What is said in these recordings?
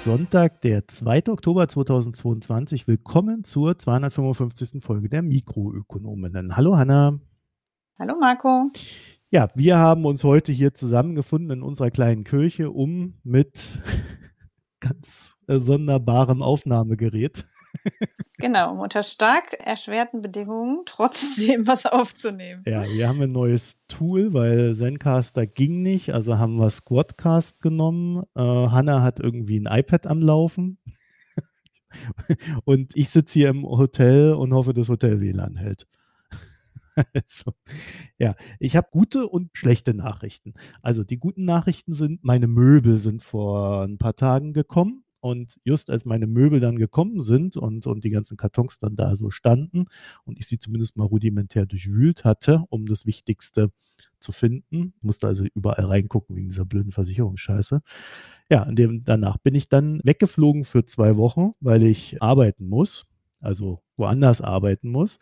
Ist Sonntag, der 2. Oktober 2022. Willkommen zur 255. Folge der Mikroökonominnen. Hallo Hanna. Hallo Marco. Ja, wir haben uns heute hier zusammengefunden in unserer kleinen Kirche, um mit ganz äh, sonderbarem Aufnahmegerät Genau, unter stark erschwerten Bedingungen trotzdem was aufzunehmen. Ja, wir haben ein neues Tool, weil Zencaster ging nicht, also haben wir Squadcast genommen. Äh, Hanna hat irgendwie ein iPad am Laufen. und ich sitze hier im Hotel und hoffe, das Hotel WLAN hält. also, ja, ich habe gute und schlechte Nachrichten. Also die guten Nachrichten sind, meine Möbel sind vor ein paar Tagen gekommen. Und just als meine Möbel dann gekommen sind und, und die ganzen Kartons dann da so standen und ich sie zumindest mal rudimentär durchwühlt hatte, um das Wichtigste zu finden, musste also überall reingucken wegen dieser blöden Versicherungsscheiße. Ja, dem, danach bin ich dann weggeflogen für zwei Wochen, weil ich arbeiten muss also woanders arbeiten muss.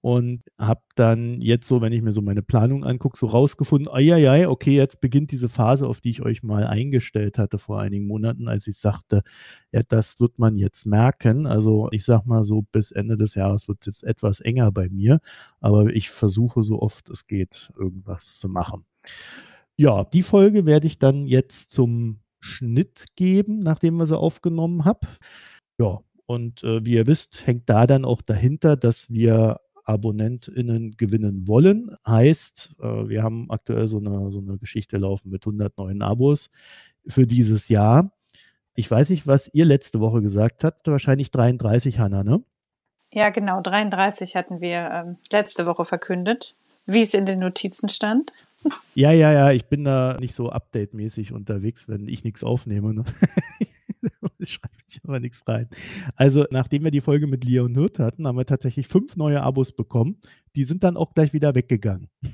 Und habe dann jetzt so, wenn ich mir so meine Planung angucke, so rausgefunden, ja, okay, jetzt beginnt diese Phase, auf die ich euch mal eingestellt hatte vor einigen Monaten, als ich sagte, ja, das wird man jetzt merken. Also ich sag mal so, bis Ende des Jahres wird es jetzt etwas enger bei mir, aber ich versuche so oft es geht, irgendwas zu machen. Ja, die Folge werde ich dann jetzt zum Schnitt geben, nachdem wir sie aufgenommen haben. Ja, und äh, wie ihr wisst, hängt da dann auch dahinter, dass wir AbonnentInnen gewinnen wollen. Heißt, äh, wir haben aktuell so eine, so eine Geschichte laufen mit 100 neuen Abos für dieses Jahr. Ich weiß nicht, was ihr letzte Woche gesagt habt. Wahrscheinlich 33, Hanna, ne? Ja, genau. 33 hatten wir ähm, letzte Woche verkündet, wie es in den Notizen stand. Ja, ja, ja. Ich bin da nicht so update-mäßig unterwegs, wenn ich nichts aufnehme. Ne? schreibe ich aber nichts rein. Also, nachdem wir die Folge mit Leon Hirt hatten, haben wir tatsächlich fünf neue Abos bekommen. Die sind dann auch gleich wieder weggegangen.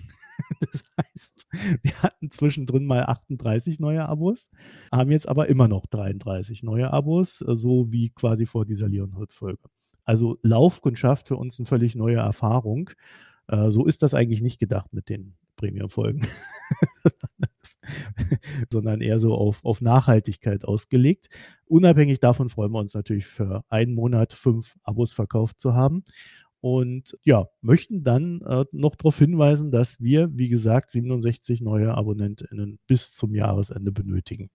Das heißt, wir hatten zwischendrin mal 38 neue Abos, haben jetzt aber immer noch 33 neue Abos, so wie quasi vor dieser Leon Hirt-Folge. Also Laufkundschaft für uns eine völlig neue Erfahrung. Äh, so ist das eigentlich nicht gedacht mit den Premium-Folgen. sondern eher so auf, auf Nachhaltigkeit ausgelegt. Unabhängig davon freuen wir uns natürlich für einen Monat fünf Abos verkauft zu haben. Und ja, möchten dann äh, noch darauf hinweisen, dass wir, wie gesagt, 67 neue AbonnentInnen bis zum Jahresende benötigen.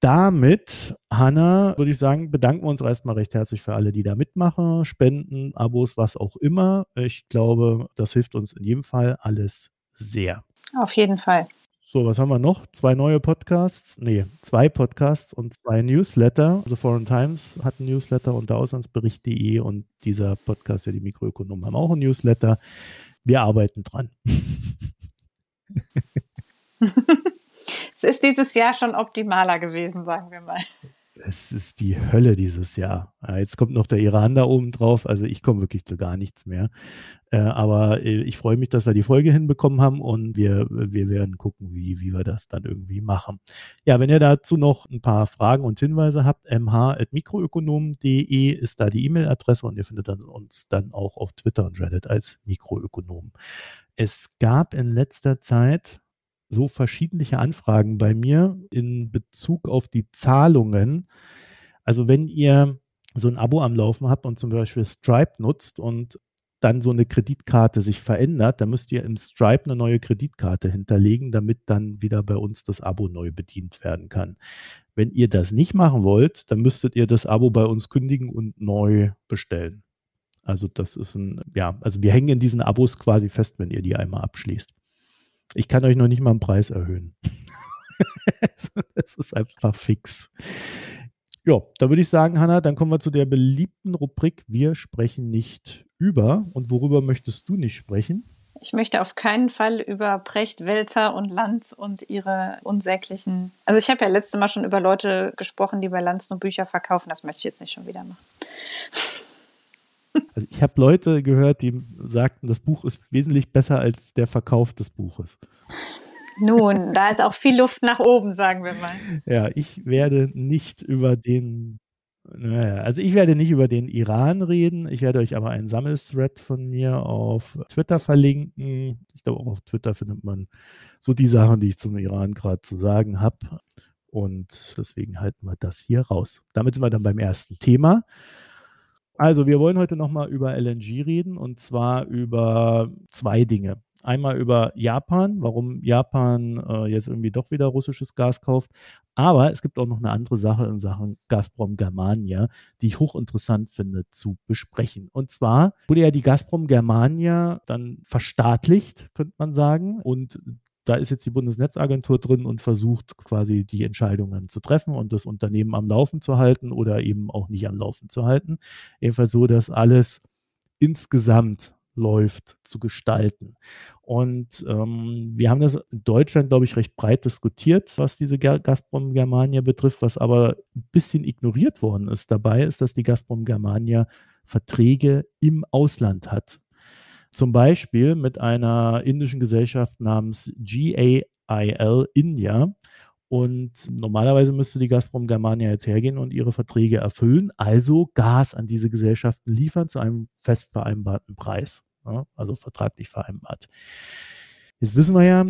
Damit, Hanna, würde ich sagen, bedanken wir uns erstmal recht herzlich für alle, die da mitmachen, Spenden, Abos, was auch immer. Ich glaube, das hilft uns in jedem Fall alles sehr. Auf jeden Fall. So, was haben wir noch? Zwei neue Podcasts? Nee, zwei Podcasts und zwei Newsletter. Also Foreign Times hat ein Newsletter und der Auslandsbericht.de und dieser Podcast, ja, die Mikroökonomen haben auch ein Newsletter. Wir arbeiten dran. es ist dieses Jahr schon optimaler gewesen, sagen wir mal es ist die Hölle dieses Jahr. Jetzt kommt noch der Iran da oben drauf. Also ich komme wirklich zu gar nichts mehr. Äh, aber äh, ich freue mich, dass wir die Folge hinbekommen haben und wir, wir werden gucken, wie, wie wir das dann irgendwie machen. Ja, wenn ihr dazu noch ein paar Fragen und Hinweise habt, mh.mikroökonom.de ist da die E-Mail-Adresse und ihr findet dann uns dann auch auf Twitter und Reddit als Mikroökonom. Es gab in letzter Zeit so verschiedene Anfragen bei mir in Bezug auf die Zahlungen. Also wenn ihr so ein Abo am Laufen habt und zum Beispiel Stripe nutzt und dann so eine Kreditkarte sich verändert, dann müsst ihr im Stripe eine neue Kreditkarte hinterlegen, damit dann wieder bei uns das Abo neu bedient werden kann. Wenn ihr das nicht machen wollt, dann müsstet ihr das Abo bei uns kündigen und neu bestellen. Also das ist ein, ja, also wir hängen in diesen Abos quasi fest, wenn ihr die einmal abschließt. Ich kann euch noch nicht mal einen Preis erhöhen. das ist einfach fix. Ja, da würde ich sagen, Hanna, dann kommen wir zu der beliebten Rubrik Wir sprechen nicht über. Und worüber möchtest du nicht sprechen? Ich möchte auf keinen Fall über Precht, Welzer und Lanz und ihre unsäglichen. Also ich habe ja letztes Mal schon über Leute gesprochen, die bei Lanz nur Bücher verkaufen. Das möchte ich jetzt nicht schon wieder machen. Also ich habe Leute gehört, die sagten, das Buch ist wesentlich besser als der Verkauf des Buches. Nun, da ist auch viel Luft nach oben, sagen wir mal. Ja, ich werde nicht über den, naja, also ich werde nicht über den Iran reden. Ich werde euch aber einen Sammelthread von mir auf Twitter verlinken. Ich glaube, auch auf Twitter findet man so die Sachen, die ich zum Iran gerade zu sagen habe. Und deswegen halten wir das hier raus. Damit sind wir dann beim ersten Thema. Also, wir wollen heute nochmal über LNG reden und zwar über zwei Dinge. Einmal über Japan, warum Japan äh, jetzt irgendwie doch wieder russisches Gas kauft. Aber es gibt auch noch eine andere Sache in Sachen Gazprom Germania, die ich hochinteressant finde zu besprechen. Und zwar wurde ja die Gazprom Germania dann verstaatlicht, könnte man sagen. Und da ist jetzt die Bundesnetzagentur drin und versucht quasi die Entscheidungen zu treffen und das Unternehmen am Laufen zu halten oder eben auch nicht am Laufen zu halten. Jedenfalls so, dass alles insgesamt läuft, zu gestalten. Und ähm, wir haben das in Deutschland, glaube ich, recht breit diskutiert, was diese Gazprom Germania betrifft. Was aber ein bisschen ignoriert worden ist dabei, ist, dass die Gazprom Germania Verträge im Ausland hat. Zum Beispiel mit einer indischen Gesellschaft namens GAIL India. Und normalerweise müsste die Gazprom Germania jetzt hergehen und ihre Verträge erfüllen, also Gas an diese Gesellschaften liefern zu einem fest vereinbarten Preis, ja, also vertraglich vereinbart. Jetzt wissen wir ja,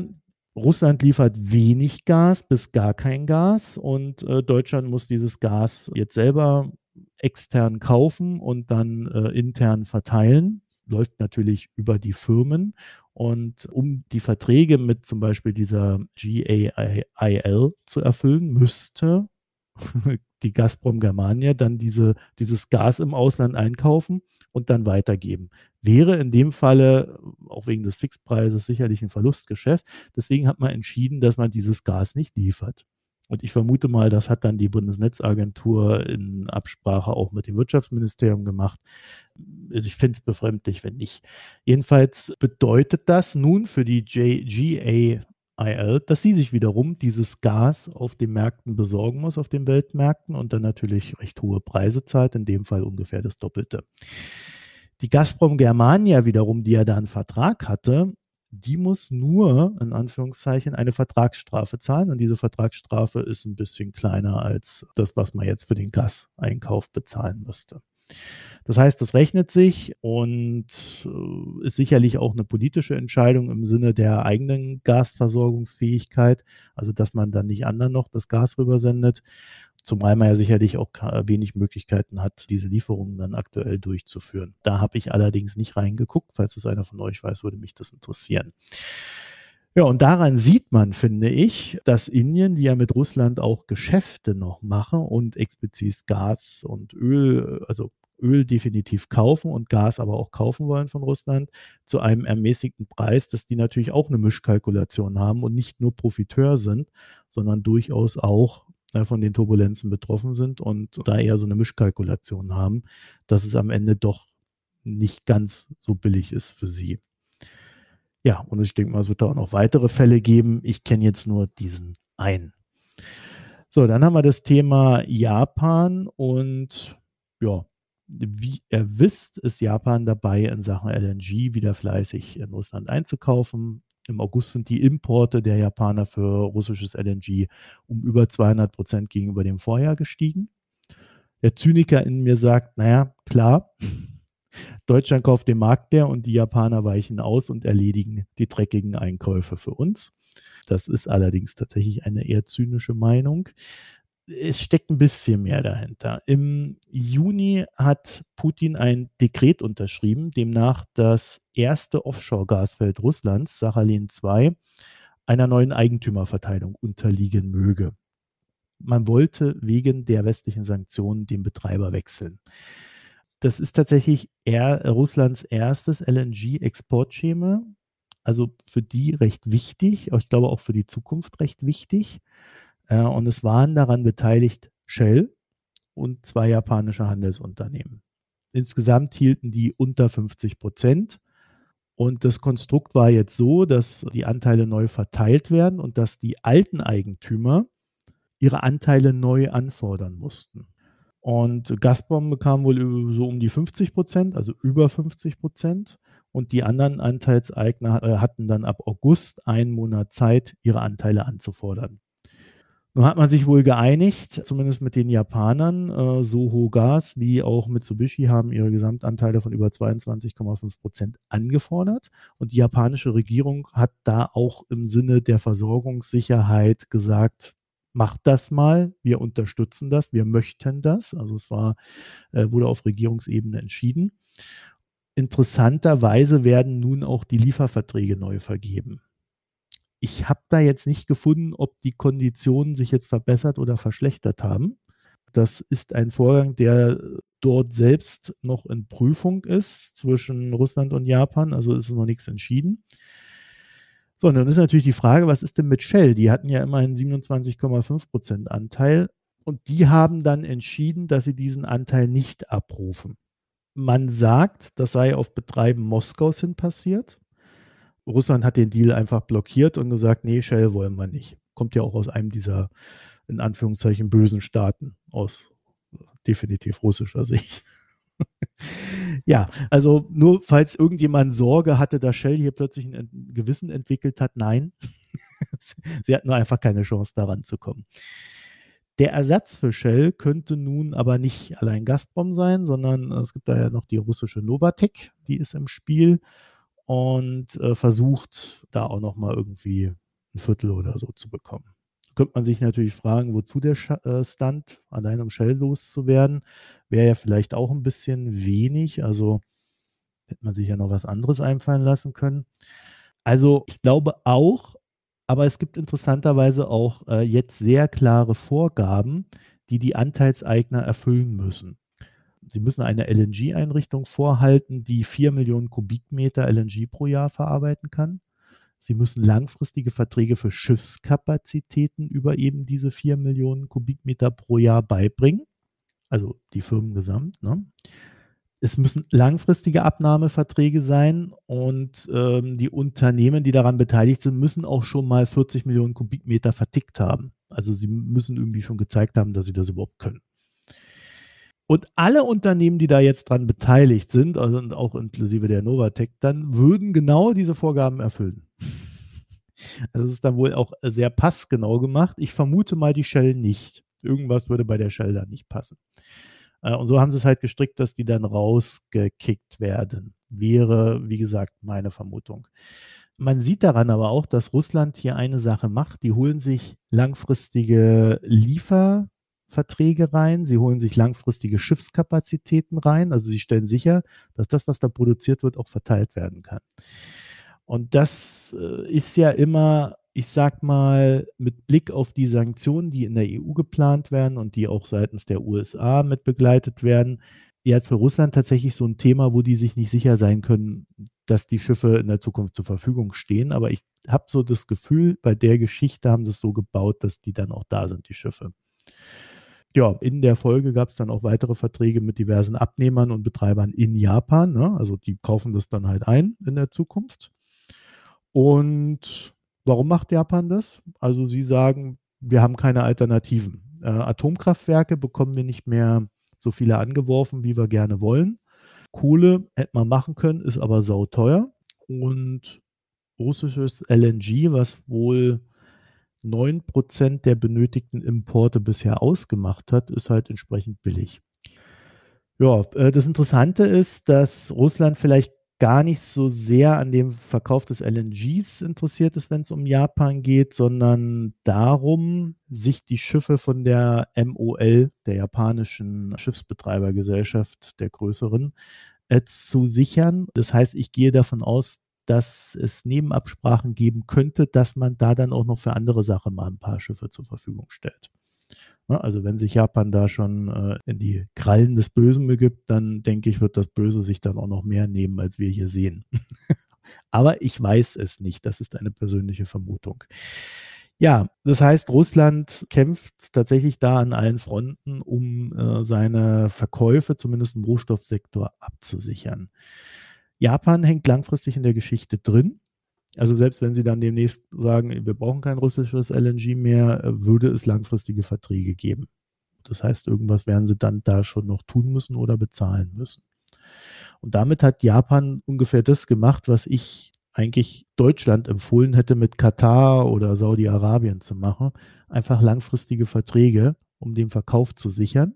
Russland liefert wenig Gas bis gar kein Gas und äh, Deutschland muss dieses Gas jetzt selber extern kaufen und dann äh, intern verteilen läuft natürlich über die Firmen. Und um die Verträge mit zum Beispiel dieser GAIL zu erfüllen, müsste die Gazprom Germania dann diese, dieses Gas im Ausland einkaufen und dann weitergeben. Wäre in dem Falle, auch wegen des Fixpreises, sicherlich ein Verlustgeschäft. Deswegen hat man entschieden, dass man dieses Gas nicht liefert. Und ich vermute mal, das hat dann die Bundesnetzagentur in Absprache auch mit dem Wirtschaftsministerium gemacht. Also ich finde es befremdlich, wenn nicht. Jedenfalls bedeutet das nun für die GAIL, dass sie sich wiederum dieses Gas auf den Märkten besorgen muss, auf den Weltmärkten und dann natürlich recht hohe Preise zahlt, in dem Fall ungefähr das Doppelte. Die Gazprom Germania wiederum, die ja da einen Vertrag hatte, die muss nur, in Anführungszeichen, eine Vertragsstrafe zahlen. Und diese Vertragsstrafe ist ein bisschen kleiner als das, was man jetzt für den Gaseinkauf bezahlen müsste. Das heißt, das rechnet sich und äh, ist sicherlich auch eine politische Entscheidung im Sinne der eigenen Gasversorgungsfähigkeit, also dass man dann nicht anderen noch das Gas rübersendet. Zumal man ja sicherlich auch wenig Möglichkeiten hat, diese Lieferungen dann aktuell durchzuführen. Da habe ich allerdings nicht reingeguckt. Falls es einer von euch weiß, würde mich das interessieren. Ja, und daran sieht man, finde ich, dass Indien, die ja mit Russland auch Geschäfte noch machen und explizit Gas und Öl, also Öl definitiv kaufen und Gas aber auch kaufen wollen von Russland zu einem ermäßigten Preis, dass die natürlich auch eine Mischkalkulation haben und nicht nur Profiteur sind, sondern durchaus auch von den Turbulenzen betroffen sind und da eher so eine Mischkalkulation haben, dass es am Ende doch nicht ganz so billig ist für sie. Ja, und ich denke mal, es wird da auch noch weitere Fälle geben. Ich kenne jetzt nur diesen einen. So, dann haben wir das Thema Japan und ja, wie ihr wisst, ist Japan dabei, in Sachen LNG wieder fleißig in Russland einzukaufen. Im August sind die Importe der Japaner für russisches LNG um über 200 Prozent gegenüber dem Vorjahr gestiegen. Der Zyniker in mir sagt, naja, klar, Deutschland kauft den Markt leer und die Japaner weichen aus und erledigen die dreckigen Einkäufe für uns. Das ist allerdings tatsächlich eine eher zynische Meinung es steckt ein bisschen mehr dahinter. Im Juni hat Putin ein Dekret unterschrieben, demnach das erste Offshore-Gasfeld Russlands, Sachalin 2, einer neuen Eigentümerverteilung unterliegen möge. Man wollte wegen der westlichen Sanktionen den Betreiber wechseln. Das ist tatsächlich Russlands erstes LNG-Exportschema, also für die recht wichtig, ich glaube auch für die Zukunft recht wichtig. Äh, und es waren daran beteiligt Shell und zwei japanische Handelsunternehmen. Insgesamt hielten die unter 50 Prozent. Und das Konstrukt war jetzt so, dass die Anteile neu verteilt werden und dass die alten Eigentümer ihre Anteile neu anfordern mussten. Und Gazprom bekam wohl so um die 50 Prozent, also über 50 Prozent. Und die anderen Anteilseigner äh, hatten dann ab August einen Monat Zeit, ihre Anteile anzufordern. Nun hat man sich wohl geeinigt, zumindest mit den Japanern. Äh, Soho Gas wie auch Mitsubishi haben ihre Gesamtanteile von über 22,5 Prozent angefordert. Und die japanische Regierung hat da auch im Sinne der Versorgungssicherheit gesagt, macht das mal, wir unterstützen das, wir möchten das. Also es war, äh, wurde auf Regierungsebene entschieden. Interessanterweise werden nun auch die Lieferverträge neu vergeben. Ich habe da jetzt nicht gefunden, ob die Konditionen sich jetzt verbessert oder verschlechtert haben. Das ist ein Vorgang, der dort selbst noch in Prüfung ist zwischen Russland und Japan. Also ist noch nichts entschieden. So, und dann ist natürlich die Frage, was ist denn mit Shell? Die hatten ja immerhin 27,5 Prozent Anteil und die haben dann entschieden, dass sie diesen Anteil nicht abrufen. Man sagt, das sei auf Betreiben Moskaus hin passiert. Russland hat den Deal einfach blockiert und gesagt, nee, Shell wollen wir nicht. Kommt ja auch aus einem dieser, in Anführungszeichen, bösen Staaten, aus definitiv russischer Sicht. ja, also nur falls irgendjemand Sorge hatte, dass Shell hier plötzlich ein Gewissen entwickelt hat, nein. Sie hatten nur einfach keine Chance, daran zu kommen. Der Ersatz für Shell könnte nun aber nicht allein Gazprom sein, sondern es gibt da ja noch die russische Novatec, die ist im Spiel und äh, versucht da auch noch mal irgendwie ein Viertel oder so zu bekommen. Könnte man sich natürlich fragen, wozu der Sch äh, Stunt, allein um Shell loszuwerden, wäre ja vielleicht auch ein bisschen wenig. Also hätte man sich ja noch was anderes einfallen lassen können. Also ich glaube auch, aber es gibt interessanterweise auch äh, jetzt sehr klare Vorgaben, die die Anteilseigner erfüllen müssen. Sie müssen eine LNG-Einrichtung vorhalten, die 4 Millionen Kubikmeter LNG pro Jahr verarbeiten kann. Sie müssen langfristige Verträge für Schiffskapazitäten über eben diese 4 Millionen Kubikmeter pro Jahr beibringen. Also die Firmen gesamt. Ne? es müssen langfristige Abnahmeverträge sein und ähm, die Unternehmen, die daran beteiligt sind, müssen auch schon mal 40 Millionen Kubikmeter vertickt haben. Also sie müssen irgendwie schon gezeigt haben, dass sie das überhaupt können. Und alle Unternehmen, die da jetzt dran beteiligt sind, also auch inklusive der Novatec, dann würden genau diese Vorgaben erfüllen. Also es ist dann wohl auch sehr passgenau gemacht. Ich vermute mal die Shell nicht. Irgendwas würde bei der Shell da nicht passen. Äh, und so haben sie es halt gestrickt, dass die dann rausgekickt werden. Wäre, wie gesagt, meine Vermutung. Man sieht daran aber auch, dass Russland hier eine Sache macht. Die holen sich langfristige Lieferverträge rein, sie holen sich langfristige Schiffskapazitäten rein. Also sie stellen sicher, dass das, was da produziert wird, auch verteilt werden kann. Und das äh, ist ja immer ich sag mal, mit Blick auf die Sanktionen, die in der EU geplant werden und die auch seitens der USA mit begleitet werden, ja für Russland tatsächlich so ein Thema, wo die sich nicht sicher sein können, dass die Schiffe in der Zukunft zur Verfügung stehen. Aber ich habe so das Gefühl, bei der Geschichte haben sie es so gebaut, dass die dann auch da sind, die Schiffe. Ja, in der Folge gab es dann auch weitere Verträge mit diversen Abnehmern und Betreibern in Japan. Ne? Also die kaufen das dann halt ein in der Zukunft. Und Warum macht Japan das? Also sie sagen, wir haben keine Alternativen. Äh, Atomkraftwerke bekommen wir nicht mehr so viele angeworfen, wie wir gerne wollen. Kohle hätte man machen können, ist aber sauteuer. Und russisches LNG, was wohl 9% der benötigten Importe bisher ausgemacht hat, ist halt entsprechend billig. Ja, äh, das Interessante ist, dass Russland vielleicht gar nicht so sehr an dem Verkauf des LNGs interessiert ist, wenn es um Japan geht, sondern darum, sich die Schiffe von der MOL, der japanischen Schiffsbetreibergesellschaft, der größeren, äh, zu sichern. Das heißt, ich gehe davon aus, dass es Nebenabsprachen geben könnte, dass man da dann auch noch für andere Sachen mal ein paar Schiffe zur Verfügung stellt. Also wenn sich Japan da schon äh, in die Krallen des Bösen begibt, dann denke ich, wird das Böse sich dann auch noch mehr nehmen, als wir hier sehen. Aber ich weiß es nicht. Das ist eine persönliche Vermutung. Ja, das heißt, Russland kämpft tatsächlich da an allen Fronten, um äh, seine Verkäufe, zumindest im Rohstoffsektor, abzusichern. Japan hängt langfristig in der Geschichte drin. Also selbst wenn sie dann demnächst sagen, wir brauchen kein russisches LNG mehr, äh, würde es langfristige Verträge geben. Das heißt, irgendwas werden sie dann da schon noch tun müssen oder bezahlen müssen. Und damit hat Japan ungefähr das gemacht, was ich eigentlich Deutschland empfohlen hätte, mit Katar oder Saudi-Arabien zu machen. Einfach langfristige Verträge, um den Verkauf zu sichern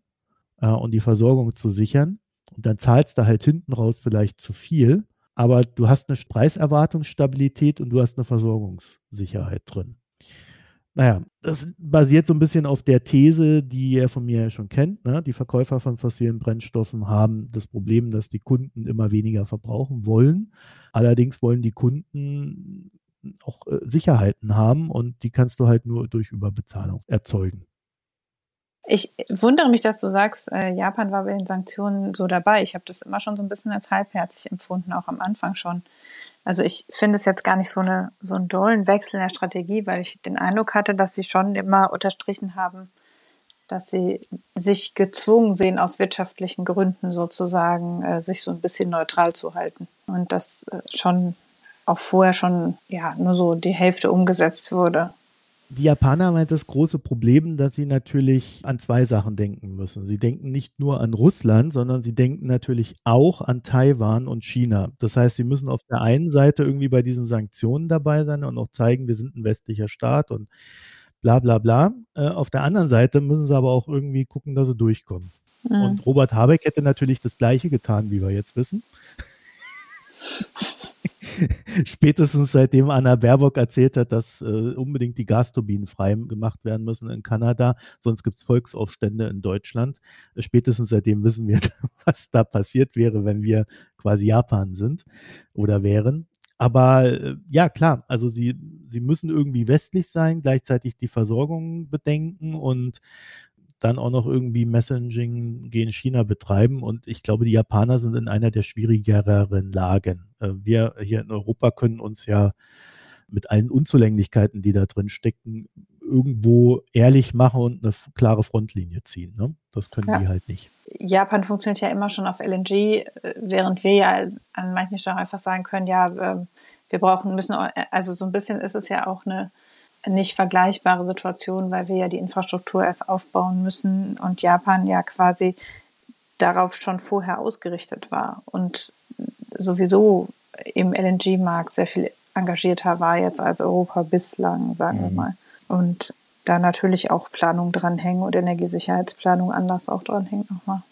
äh, und die Versorgung zu sichern. Und dann zahlst du halt hinten raus vielleicht zu viel aber du hast eine Preiserwartungsstabilität und du hast eine Versorgungssicherheit drin. Naja, das basiert so ein bisschen auf der These, die ihr von mir ja schon kennt. Ne? Die Verkäufer von fossilen Brennstoffen haben das Problem, dass die Kunden immer weniger verbrauchen wollen. Allerdings wollen die Kunden auch äh, Sicherheiten haben und die kannst du halt nur durch Überbezahlung erzeugen. Ich wundere mich, dass du sagst, äh, Japan war bei den Sanktionen so dabei. Ich habe das immer schon so ein bisschen als halbherzig empfunden, auch am Anfang schon. Also ich finde es jetzt gar nicht so, eine, so einen dollen Wechsel in der Strategie, weil ich den Eindruck hatte, dass sie schon immer unterstrichen haben, dass sie sich gezwungen sehen, aus wirtschaftlichen Gründen sozusagen, äh, sich so ein bisschen neutral zu halten. Und das äh, schon auch vorher schon ja nur so die Hälfte umgesetzt wurde. Die Japaner haben halt das große Problem, dass sie natürlich an zwei Sachen denken müssen. Sie denken nicht nur an Russland, sondern sie denken natürlich auch an Taiwan und China. Das heißt, sie müssen auf der einen Seite irgendwie bei diesen Sanktionen dabei sein und auch zeigen, wir sind ein westlicher Staat und bla bla bla. Äh, auf der anderen Seite müssen sie aber auch irgendwie gucken, dass sie durchkommen. Mhm. Und Robert Habeck hätte natürlich das Gleiche getan, wie wir jetzt wissen. spätestens seitdem Anna Baerbock erzählt hat, dass äh, unbedingt die Gasturbinen frei gemacht werden müssen in Kanada, sonst gibt es Volksaufstände in Deutschland. Spätestens seitdem wissen wir, was da passiert wäre, wenn wir quasi Japan sind oder wären. Aber äh, ja, klar, also sie, sie müssen irgendwie westlich sein, gleichzeitig die Versorgung bedenken und dann auch noch irgendwie Messaging gegen China betreiben. Und ich glaube, die Japaner sind in einer der schwierigeren Lagen. Äh, wir hier in Europa können uns ja mit allen Unzulänglichkeiten, die da drin stecken, irgendwo ehrlich machen und eine klare Frontlinie ziehen. Ne? Das können ja. die halt nicht. Japan funktioniert ja immer schon auf LNG, äh, während wir ja an manchen Stellen einfach sagen können, ja, ähm, wir brauchen, müssen, also so ein bisschen ist es ja auch eine nicht vergleichbare Situation, weil wir ja die Infrastruktur erst aufbauen müssen und Japan ja quasi darauf schon vorher ausgerichtet war und sowieso im LNG-Markt sehr viel engagierter war jetzt als Europa bislang, sagen mhm. wir mal. Und da natürlich auch Planung dranhängen und Energiesicherheitsplanung anders auch dranhängt nochmal.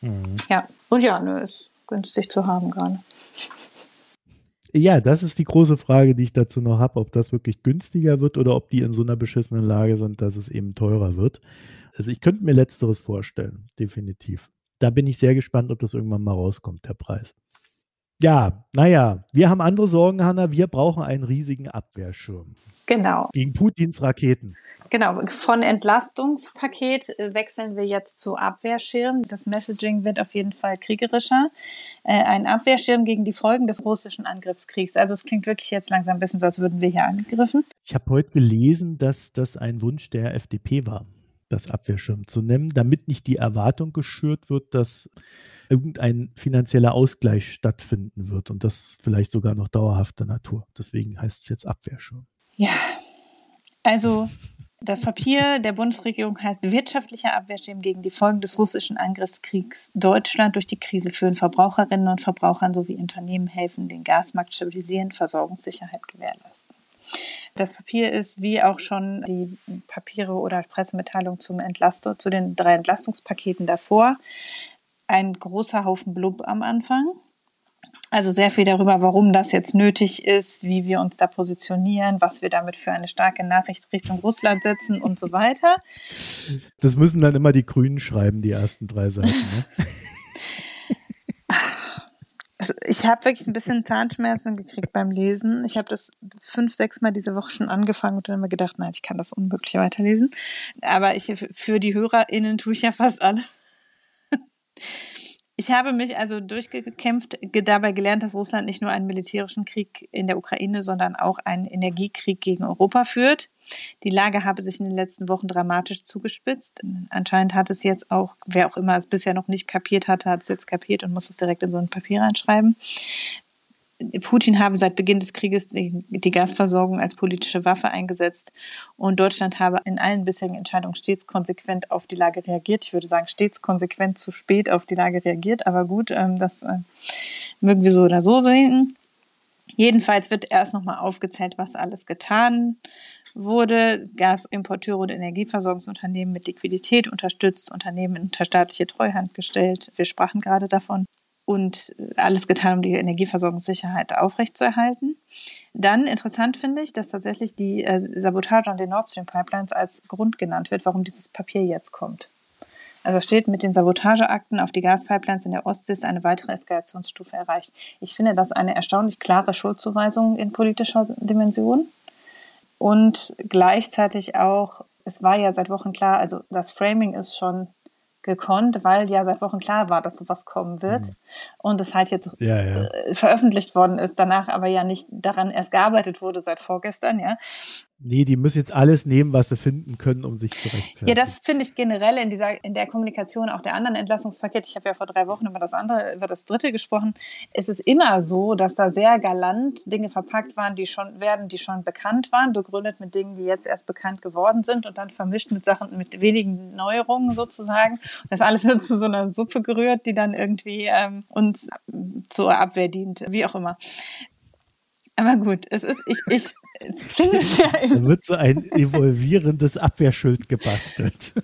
Mhm. Ja, und ja, nö, ist günstig zu haben gerade. Ja, das ist die große Frage, die ich dazu noch habe, ob das wirklich günstiger wird oder ob die in so einer beschissenen Lage sind, dass es eben teurer wird. Also ich könnte mir letzteres vorstellen, definitiv. Da bin ich sehr gespannt, ob das irgendwann mal rauskommt, der Preis. Ja, naja, wir haben andere Sorgen, Hanna. Wir brauchen einen riesigen Abwehrschirm. Genau. Gegen Putins Raketen. Genau, von Entlastungspaket äh, wechseln wir jetzt zu Abwehrschirm. Das Messaging wird auf jeden Fall kriegerischer. Äh, ein Abwehrschirm gegen die Folgen des russischen Angriffskriegs. Also es klingt wirklich jetzt langsam ein bisschen so, als würden wir hier angegriffen. Ich habe heute gelesen, dass das ein Wunsch der FDP war, das Abwehrschirm zu nennen, damit nicht die Erwartung geschürt wird, dass irgendein finanzieller Ausgleich stattfinden wird und das vielleicht sogar noch dauerhafter Natur. Deswegen heißt es jetzt Abwehrschirm. Ja, also das Papier der Bundesregierung heißt Wirtschaftlicher Abwehrschirm gegen die Folgen des russischen Angriffskriegs Deutschland durch die Krise führen Verbraucherinnen und Verbrauchern sowie Unternehmen helfen, den Gasmarkt stabilisieren, Versorgungssicherheit gewährleisten. Das Papier ist wie auch schon die Papiere oder Pressemitteilung zum zu den drei Entlastungspaketen davor ein großer Haufen Blub am Anfang also sehr viel darüber, warum das jetzt nötig ist, wie wir uns da positionieren, was wir damit für eine starke Nachricht Richtung Russland setzen und so weiter. Das müssen dann immer die Grünen schreiben, die ersten drei Seiten. Ne? Also ich habe wirklich ein bisschen Zahnschmerzen gekriegt beim Lesen. Ich habe das fünf, sechs Mal diese Woche schon angefangen und dann immer gedacht, nein, ich kann das unmöglich weiterlesen. Aber ich, für die HörerInnen tue ich ja fast alles. Ich habe mich also durchgekämpft, dabei gelernt, dass Russland nicht nur einen militärischen Krieg in der Ukraine, sondern auch einen Energiekrieg gegen Europa führt. Die Lage habe sich in den letzten Wochen dramatisch zugespitzt. Anscheinend hat es jetzt auch, wer auch immer es bisher noch nicht kapiert hatte, hat es jetzt kapiert und muss es direkt in so ein Papier reinschreiben. Putin habe seit Beginn des Krieges die, Gasversorgung als politische Waffe eingesetzt und Deutschland habe in allen bisherigen Entscheidungen stets konsequent auf die Lage reagiert. Ich würde sagen, stets konsequent zu spät auf die Lage reagiert, aber gut, ähm, das äh, mögen wir so oder so sehen. Jedenfalls wird erst nochmal aufgezählt, was alles getan wurde. Gasimporteure und Energieversorgungsunternehmen mit Liquidität unterstützt, Unternehmen unter staatliche Treuhand gestellt. Wir sprachen gerade davon und alles getan, um die Energieversorgungssicherheit aufrechtzuerhalten. Dann interessant finde ich, dass tatsächlich die äh, Sabotage an den Nord Stream Pipelines als Grund genannt wird, warum dieses Papier jetzt kommt. Also steht, mit den Sabotageakten auf die Gaspipelines in der Ostsee ist eine weitere Eskalationsstufe erreicht. Ich finde das eine erstaunlich klare Schuldzuweisung in politischer Dimension. Und gleichzeitig auch, es war ja seit Wochen klar, also das Framing ist schon gekonnt, weil ja seit Wochen klar war, dass sowas kommen wird. Mhm. Und es halt jetzt ja, ja. Äh, veröffentlicht worden ist, danach aber ja nicht daran erst gearbeitet wurde seit vorgestern, ja. Nee, die müssen jetzt alles nehmen, was sie finden können, um sich zu rechtfertigen. Ja, das finde ich generell in dieser, in der Kommunikation auch der anderen Entlassungspakete. Ich habe ja vor drei Wochen über das andere, über das dritte gesprochen. Es ist immer so, dass da sehr galant Dinge verpackt waren, die schon werden, die schon bekannt waren, begründet mit Dingen, die jetzt erst bekannt geworden sind und dann vermischt mit Sachen, mit wenigen Neuerungen sozusagen. Das alles wird zu so einer Suppe gerührt, die dann irgendwie ähm, uns zur Abwehr dient, wie auch immer. Aber gut, es ist, ich, ich finde es ja. Da wird so ein evolvierendes Abwehrschild gebastelt.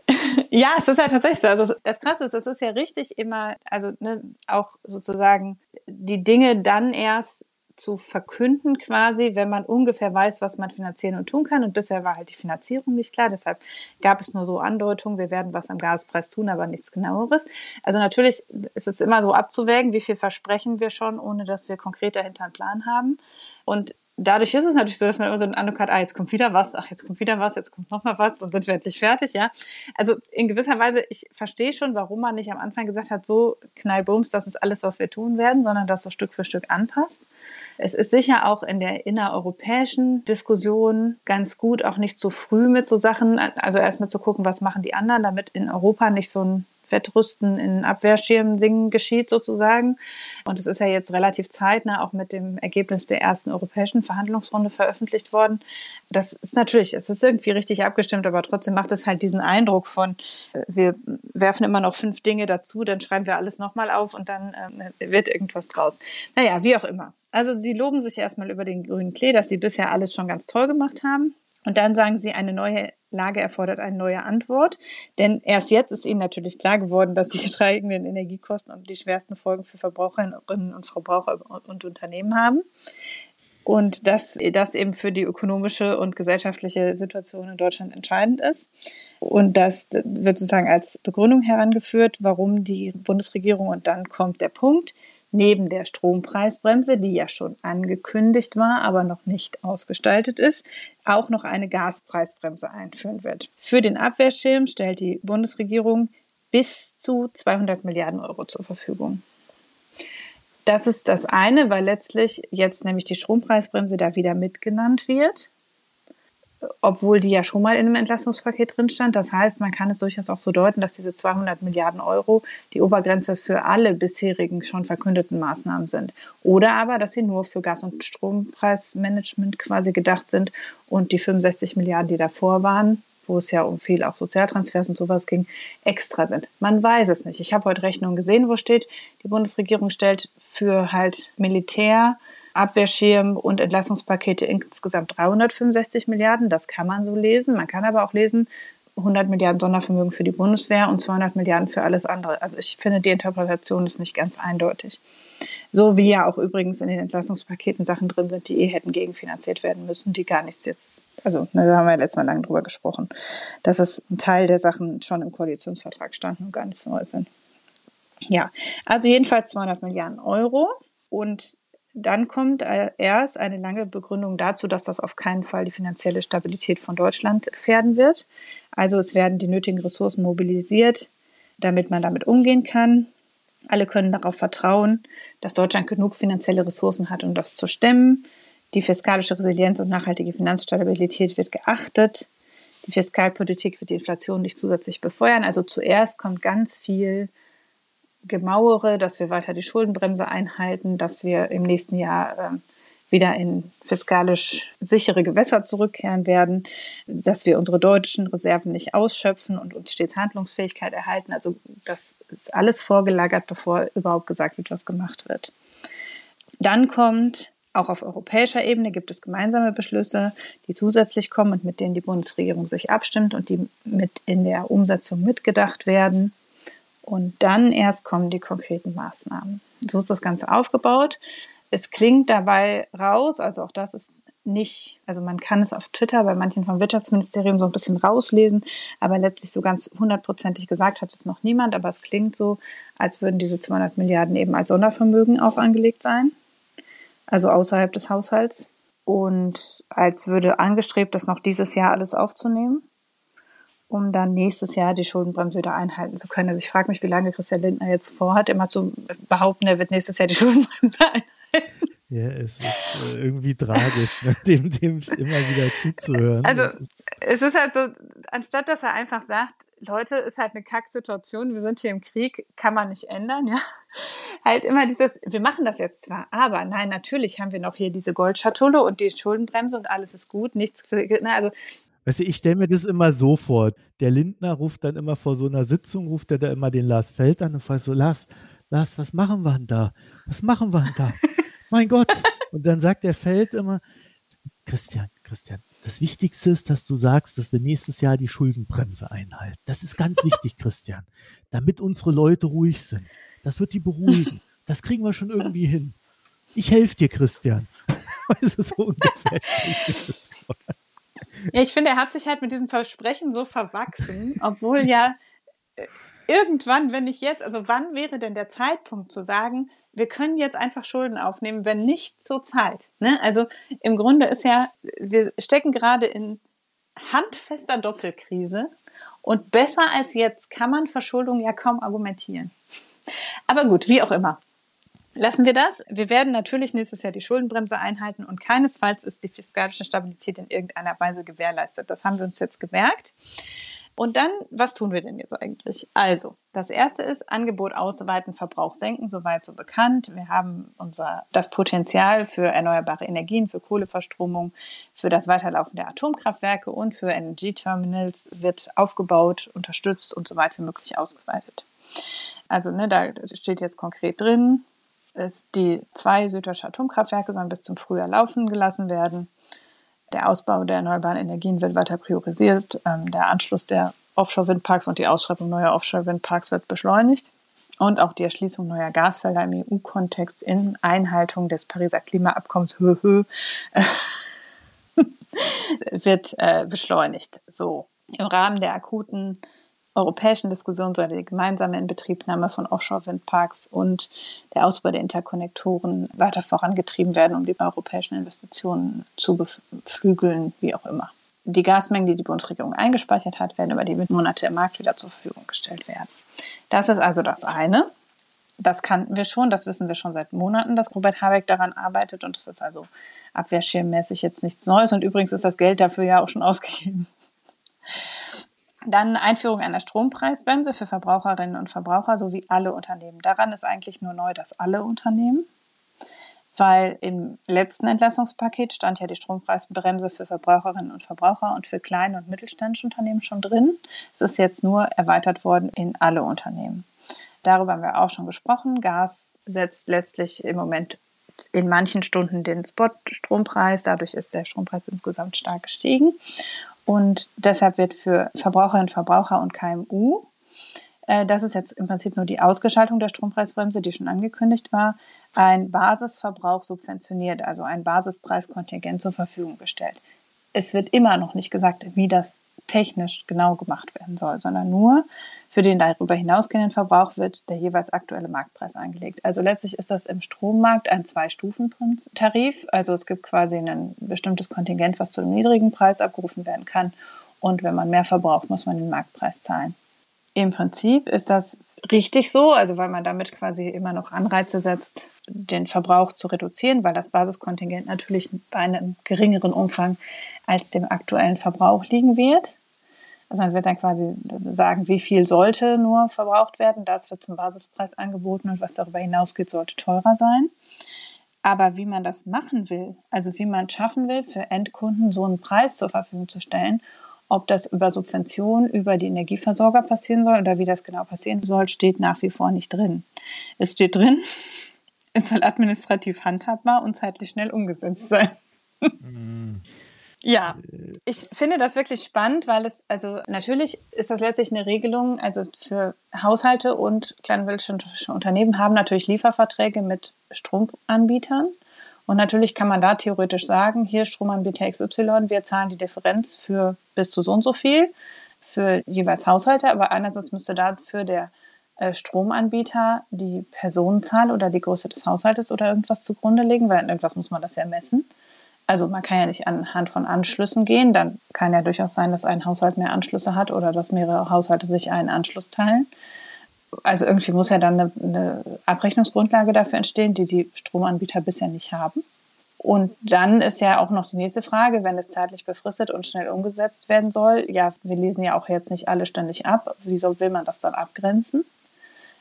ja, es ist ja tatsächlich so. Also das Krasse ist, es ist ja richtig immer, also ne, auch sozusagen die Dinge dann erst zu verkünden quasi, wenn man ungefähr weiß, was man finanzieren und tun kann. Und bisher war halt die Finanzierung nicht klar. Deshalb gab es nur so Andeutungen, wir werden was am Gaspreis tun, aber nichts genaueres. Also natürlich ist es immer so abzuwägen, wie viel versprechen wir schon, ohne dass wir konkret dahinter einen Plan haben. Und dadurch ist es natürlich so, dass man immer so einen Eindruck hat, ah, jetzt kommt wieder was, ach, jetzt kommt wieder was, jetzt kommt noch mal was und sind wir endlich fertig, ja. Also in gewisser Weise, ich verstehe schon, warum man nicht am Anfang gesagt hat, so knallbums, das ist alles, was wir tun werden, sondern das so Stück für Stück anpasst. Es ist sicher auch in der innereuropäischen Diskussion ganz gut, auch nicht zu früh mit so Sachen, also erstmal zu gucken, was machen die anderen, damit in Europa nicht so ein Wettrüsten in Abwehrschirm-Dingen geschieht sozusagen. Und es ist ja jetzt relativ zeitnah auch mit dem Ergebnis der ersten europäischen Verhandlungsrunde veröffentlicht worden. Das ist natürlich, es ist irgendwie richtig abgestimmt, aber trotzdem macht es halt diesen Eindruck von, äh, wir werfen immer noch fünf Dinge dazu, dann schreiben wir alles nochmal auf und dann äh, wird irgendwas draus. Naja, wie auch immer. Also sie loben sich erstmal über den grünen Klee, dass sie bisher alles schon ganz toll gemacht haben. Und dann sagen sie, eine neue Lage erfordert eine neue Antwort. Denn erst jetzt ist ihnen natürlich klar geworden, dass die steigenden Energiekosten und die schwersten Folgen für Verbraucherinnen und Verbraucher und Unternehmen haben. Und dass das eben für die ökonomische und gesellschaftliche Situation in Deutschland entscheidend ist. Und das wird sozusagen als Begründung herangeführt, warum die Bundesregierung, und dann kommt der Punkt, neben der Strompreisbremse, die ja schon angekündigt war, aber noch nicht ausgestaltet ist, auch noch eine Gaspreisbremse einführen wird. Für den Abwehrschirm stellt die Bundesregierung bis zu 200 Milliarden Euro zur Verfügung. Das ist das eine, weil letztlich jetzt nämlich die Strompreisbremse da wieder mitgenannt wird obwohl die ja schon mal in einem Entlastungspaket drin stand. Das heißt, man kann es durchaus auch so deuten, dass diese 200 Milliarden Euro die Obergrenze für alle bisherigen schon verkündeten Maßnahmen sind. Oder aber, dass sie nur für Gas- und Strompreismanagement quasi gedacht sind und die 65 Milliarden, die davor waren, wo es ja um viel auch Sozialtransfers und sowas ging, extra sind. Man weiß es nicht. Ich habe heute Rechnungen gesehen, wo steht, die Bundesregierung stellt für halt Militär Abwehrschirm und Entlassungspakete insgesamt 365 Milliarden. Das kann man so lesen. Man kann aber auch lesen, 100 Milliarden Sondervermögen für die Bundeswehr und 200 Milliarden für alles andere. Also ich finde, die Interpretation ist nicht ganz eindeutig. So wie ja auch übrigens in den Entlastungspaketen Sachen drin sind, die eh hätten gegenfinanziert werden müssen, die gar nichts jetzt, also da haben wir ja letztes Mal lange drüber gesprochen, dass es ein Teil der Sachen schon im Koalitionsvertrag standen und gar nichts Neues sind. Ja, also jedenfalls 200 Milliarden Euro und dann kommt äh, erst eine lange Begründung dazu, dass das auf keinen Fall die finanzielle Stabilität von Deutschland gefährden wird. Also es werden die nötigen Ressourcen mobilisiert, damit man damit umgehen kann. Alle können darauf vertrauen, dass Deutschland genug finanzielle Ressourcen hat, um das zu stemmen. Die fiskalische Resilienz und nachhaltige Finanzstabilität wird geachtet. Die Fiskalpolitik wird die Inflation nicht zusätzlich befeuern. Also zuerst kommt ganz viel Gemauere, dass wir weiter die Schuldenbremse einhalten, dass wir im nächsten Jahr äh, wieder in fiskalisch sichere Gewässer zurückkehren werden, dass wir unsere deutschen Reserven nicht ausschöpfen und uns stets Handlungsfähigkeit erhalten. Also das ist alles vorgelagert, bevor überhaupt gesagt wird, was gemacht wird. Dann kommt auch auf europäischer Ebene gibt es gemeinsame Beschlüsse, die zusätzlich kommen und mit denen die Bundesregierung sich abstimmt und die mit in der Umsetzung mitgedacht werden. Und dann erst kommen die konkreten Maßnahmen. So ist das Ganze aufgebaut. Es klingt dabei raus, also auch das ist nicht, also man kann es auf Twitter bei manchen vom Wirtschaftsministerium so ein bisschen rauslesen, aber letztlich so ganz hundertprozentig gesagt hat es noch niemand, aber es klingt so, als würden diese 200 Milliarden eben als Sondervermögen auch angelegt sein, also außerhalb des Haushalts und als würde angestrebt, das noch dieses Jahr alles aufzunehmen, um dann nächstes Jahr die Schuldenbremse wieder einhalten zu können. Also ich frage mich, wie lange Christian Lindner jetzt vorhat, immer zu behaupten, er wird nächstes Jahr die Schuldenbremse einhalten. Ja, es ist äh, irgendwie tragisch, ne, dem, dem immer wieder zuzuhören. Also es ist halt so, anstatt dass er einfach sagt, Leute, ist halt eine Kacksituation, wir sind hier im Krieg, kann man nicht ändern, ja. Halt immer dieses, wir machen das jetzt zwar, aber nein, natürlich haben wir noch hier diese Goldschatulle und die Schuldenbremse und alles ist gut, nichts für, ne, also Weißt du, ich stelle mir das immer so vor. Der Lindner ruft dann immer vor so einer Sitzung, ruft er da immer den Lars Feld an und fragt so, Lars, Lars, was machen wir denn da? Was machen wir denn da? mein Gott. Und dann sagt der Feld immer, Christian, Christian, das Wichtigste ist, dass du sagst, dass wir nächstes Jahr die Schuldenbremse einhalten. Das ist ganz wichtig, Christian, damit unsere Leute ruhig sind. Das wird die beruhigen. Das kriegen wir schon irgendwie hin. Ich helfe dir, Christian. Also so ungefähr. Ja, ich finde, er hat sich halt mit diesem Versprechen so verwachsen, obwohl ja äh, irgendwann, wenn nicht jetzt, also wann wäre denn der Zeitpunkt zu sagen, wir können jetzt einfach Schulden aufnehmen, wenn nicht zur Zeit. Ne? Also im Grunde ist ja, wir stecken gerade in handfester Doppelkrise und besser als jetzt kann man Verschuldung ja kaum argumentieren. Aber gut, wie auch immer. Lassen wir das. Wir werden natürlich nächstes Jahr die Schuldenbremse einhalten und keinesfalls ist die fiskalische Stabilität in irgendeiner Weise gewährleistet. Das haben wir uns jetzt gemerkt. Und dann, was tun wir denn jetzt eigentlich? Also, das erste ist Angebot ausweiten, Verbrauch senken, soweit so bekannt. Wir haben unser, das Potenzial für erneuerbare Energien, für Kohleverstromung, für das Weiterlaufen der Atomkraftwerke und für Energieterminals wird aufgebaut, unterstützt und so weit wie möglich ausgeweitet. Also, ne, da steht jetzt konkret drin, ist die zwei süddeutsche Atomkraftwerke sollen bis zum Frühjahr laufen gelassen werden. Der Ausbau der erneuerbaren Energien wird weiter priorisiert. Ähm, der Anschluss der Offshore-Windparks und die Ausschreibung neuer Offshore-Windparks wird beschleunigt. Und auch die Erschließung neuer Gasfelder im EU-Kontext in Einhaltung des Pariser Klimaabkommens wird äh, beschleunigt. So, im Rahmen der akuten europäischen Diskussion soll die gemeinsame Inbetriebnahme von Offshore-Windparks und der Ausbau der Interkonnektoren weiter vorangetrieben werden, um die europäischen Investitionen zu beflügeln, wie auch immer. Die Gasmengen, die die Bundesregierung eingespeichert hat, werden über die Monate im Markt wieder zur Verfügung gestellt werden. Das ist also das eine. Das kannten wir schon, das wissen wir schon seit Monaten, dass Robert Habeck daran arbeitet und das ist also abwehrschirmmäßig jetzt nichts Neues und übrigens ist das Geld dafür ja auch schon ausgegeben. Dann Einführung einer Strompreisbremse für Verbraucherinnen und Verbraucher sowie alle Unternehmen. Daran ist eigentlich nur neu, dass alle Unternehmen, weil im letzten Entlassungspaket stand ja die Strompreisbremse für Verbraucherinnen und Verbraucher und für kleine und mittelständische Unternehmen schon drin. Es ist jetzt nur erweitert worden in alle Unternehmen. Darüber haben wir auch schon gesprochen. Gas setzt letztlich im Moment in manchen Stunden den Spot-Strompreis. Dadurch ist der Strompreis insgesamt stark gestiegen. Und deshalb wird für Verbraucherinnen, Verbraucher und KMU, äh, das ist jetzt im Prinzip nur die Ausgestaltung der Strompreisbremse, die schon angekündigt war, ein Basisverbrauch subventioniert, also ein Basispreiskontingent zur Verfügung gestellt. Es wird immer noch nicht gesagt, wie das technisch genau gemacht werden soll, sondern nur für den darüber hinausgehenden Verbrauch wird der jeweils aktuelle Marktpreis angelegt. Also letztlich ist das im Strommarkt ein Zwei-Stufen-Tarif. Also es gibt quasi ein bestimmtes Kontingent, was zu einem niedrigen Preis abgerufen werden kann. Und wenn man mehr verbraucht, muss man den Marktpreis zahlen. Im Prinzip ist das richtig so, also weil man damit quasi immer noch Anreize setzt, den Verbrauch zu reduzieren, weil das Basiskontingent natürlich bei einem geringeren Umfang als dem aktuellen Verbrauch liegen wird. Also man wird dann quasi sagen, wie viel sollte nur verbraucht werden. Das wird zum Basispreis angeboten und was darüber hinausgeht, sollte teurer sein. Aber wie man das machen will, also wie man schaffen will, für Endkunden so einen Preis zur Verfügung zu stellen, ob das über Subventionen über die Energieversorger passieren soll oder wie das genau passieren soll, steht nach wie vor nicht drin. Es steht drin, es soll administrativ handhabbar und zeitlich schnell umgesetzt sein. Ja, ich finde das wirklich spannend, weil es, also natürlich ist das letztlich eine Regelung, also für Haushalte und kleine Unternehmen haben natürlich Lieferverträge mit Stromanbietern. Und natürlich kann man da theoretisch sagen, hier Stromanbieter XY, wir zahlen die Differenz für bis zu so und so viel für jeweils Haushalte, aber einerseits müsste dafür der äh, Stromanbieter die Personenzahl oder die Größe des Haushaltes oder irgendwas zugrunde legen, weil irgendwas muss man das ja messen. Also man kann ja nicht anhand von Anschlüssen gehen. Dann kann ja durchaus sein, dass ein Haushalt mehr Anschlüsse hat oder dass mehrere Haushalte sich einen Anschluss teilen. Also irgendwie muss ja dann eine, eine Abrechnungsgrundlage dafür entstehen, die die Stromanbieter bisher nicht haben. Und dann ist ja auch noch die nächste Frage, wenn es zeitlich befristet und schnell umgesetzt werden soll. Ja, wir lesen ja auch jetzt nicht alle ständig ab. Wieso will man das dann abgrenzen?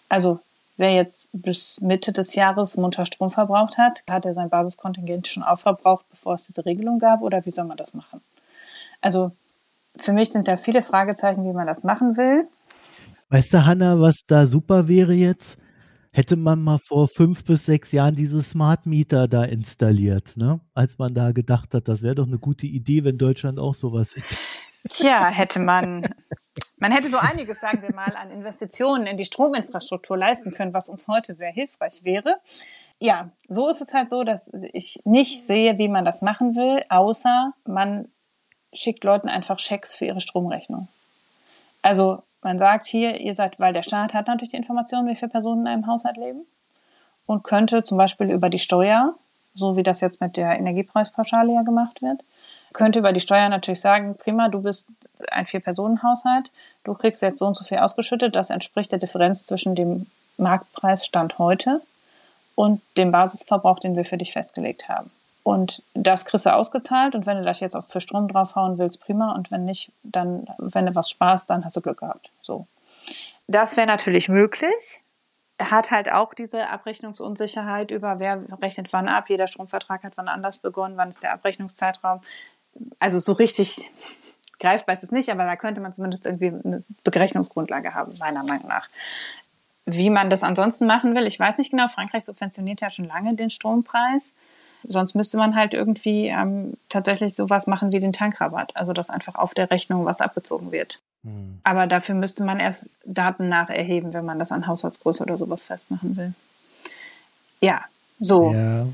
Also wer jetzt bis Mitte des Jahres munter Strom verbraucht hat, hat er sein Basiskontingent schon aufverbraucht, bevor es diese Regelung gab? Oder wie soll man das machen? Also für mich sind da viele Fragezeichen, wie man das machen will. Weißt du, Hanna, was da super wäre jetzt? Hätte man mal vor fünf bis sechs Jahren diese Smart Meter da installiert, ne? Als man da gedacht hat, das wäre doch eine gute Idee, wenn Deutschland auch sowas hätte. Tja, hätte man, man hätte so einiges, sagen wir mal, an Investitionen in die Strominfrastruktur leisten können, was uns heute sehr hilfreich wäre. Ja, so ist es halt so, dass ich nicht sehe, wie man das machen will, außer man schickt Leuten einfach Schecks für ihre Stromrechnung. Also man sagt hier, ihr seid, weil der Staat hat natürlich die Informationen, wie viele Personen in einem Haushalt leben und könnte zum Beispiel über die Steuer, so wie das jetzt mit der Energiepreispauschale ja gemacht wird, könnte über die Steuer natürlich sagen, prima, du bist ein Vier-Personen-Haushalt, du kriegst jetzt so und so viel ausgeschüttet, das entspricht der Differenz zwischen dem Marktpreisstand heute und dem Basisverbrauch, den wir für dich festgelegt haben. Und das kriegst du ausgezahlt und wenn du das jetzt auch für Strom draufhauen willst, prima. Und wenn nicht, dann, wenn du was sparst, dann hast du Glück gehabt. So. Das wäre natürlich möglich. Hat halt auch diese Abrechnungsunsicherheit über wer rechnet wann ab. Jeder Stromvertrag hat wann anders begonnen, wann ist der Abrechnungszeitraum also so richtig greifbar ist es nicht, aber da könnte man zumindest irgendwie eine Berechnungsgrundlage haben, meiner Meinung nach. Wie man das ansonsten machen will, ich weiß nicht genau. Frankreich subventioniert ja schon lange den Strompreis. Sonst müsste man halt irgendwie ähm, tatsächlich sowas machen wie den Tankrabatt. Also, dass einfach auf der Rechnung was abgezogen wird. Hm. Aber dafür müsste man erst Daten nacherheben, wenn man das an Haushaltsgröße oder sowas festmachen will. Ja, so. Ja.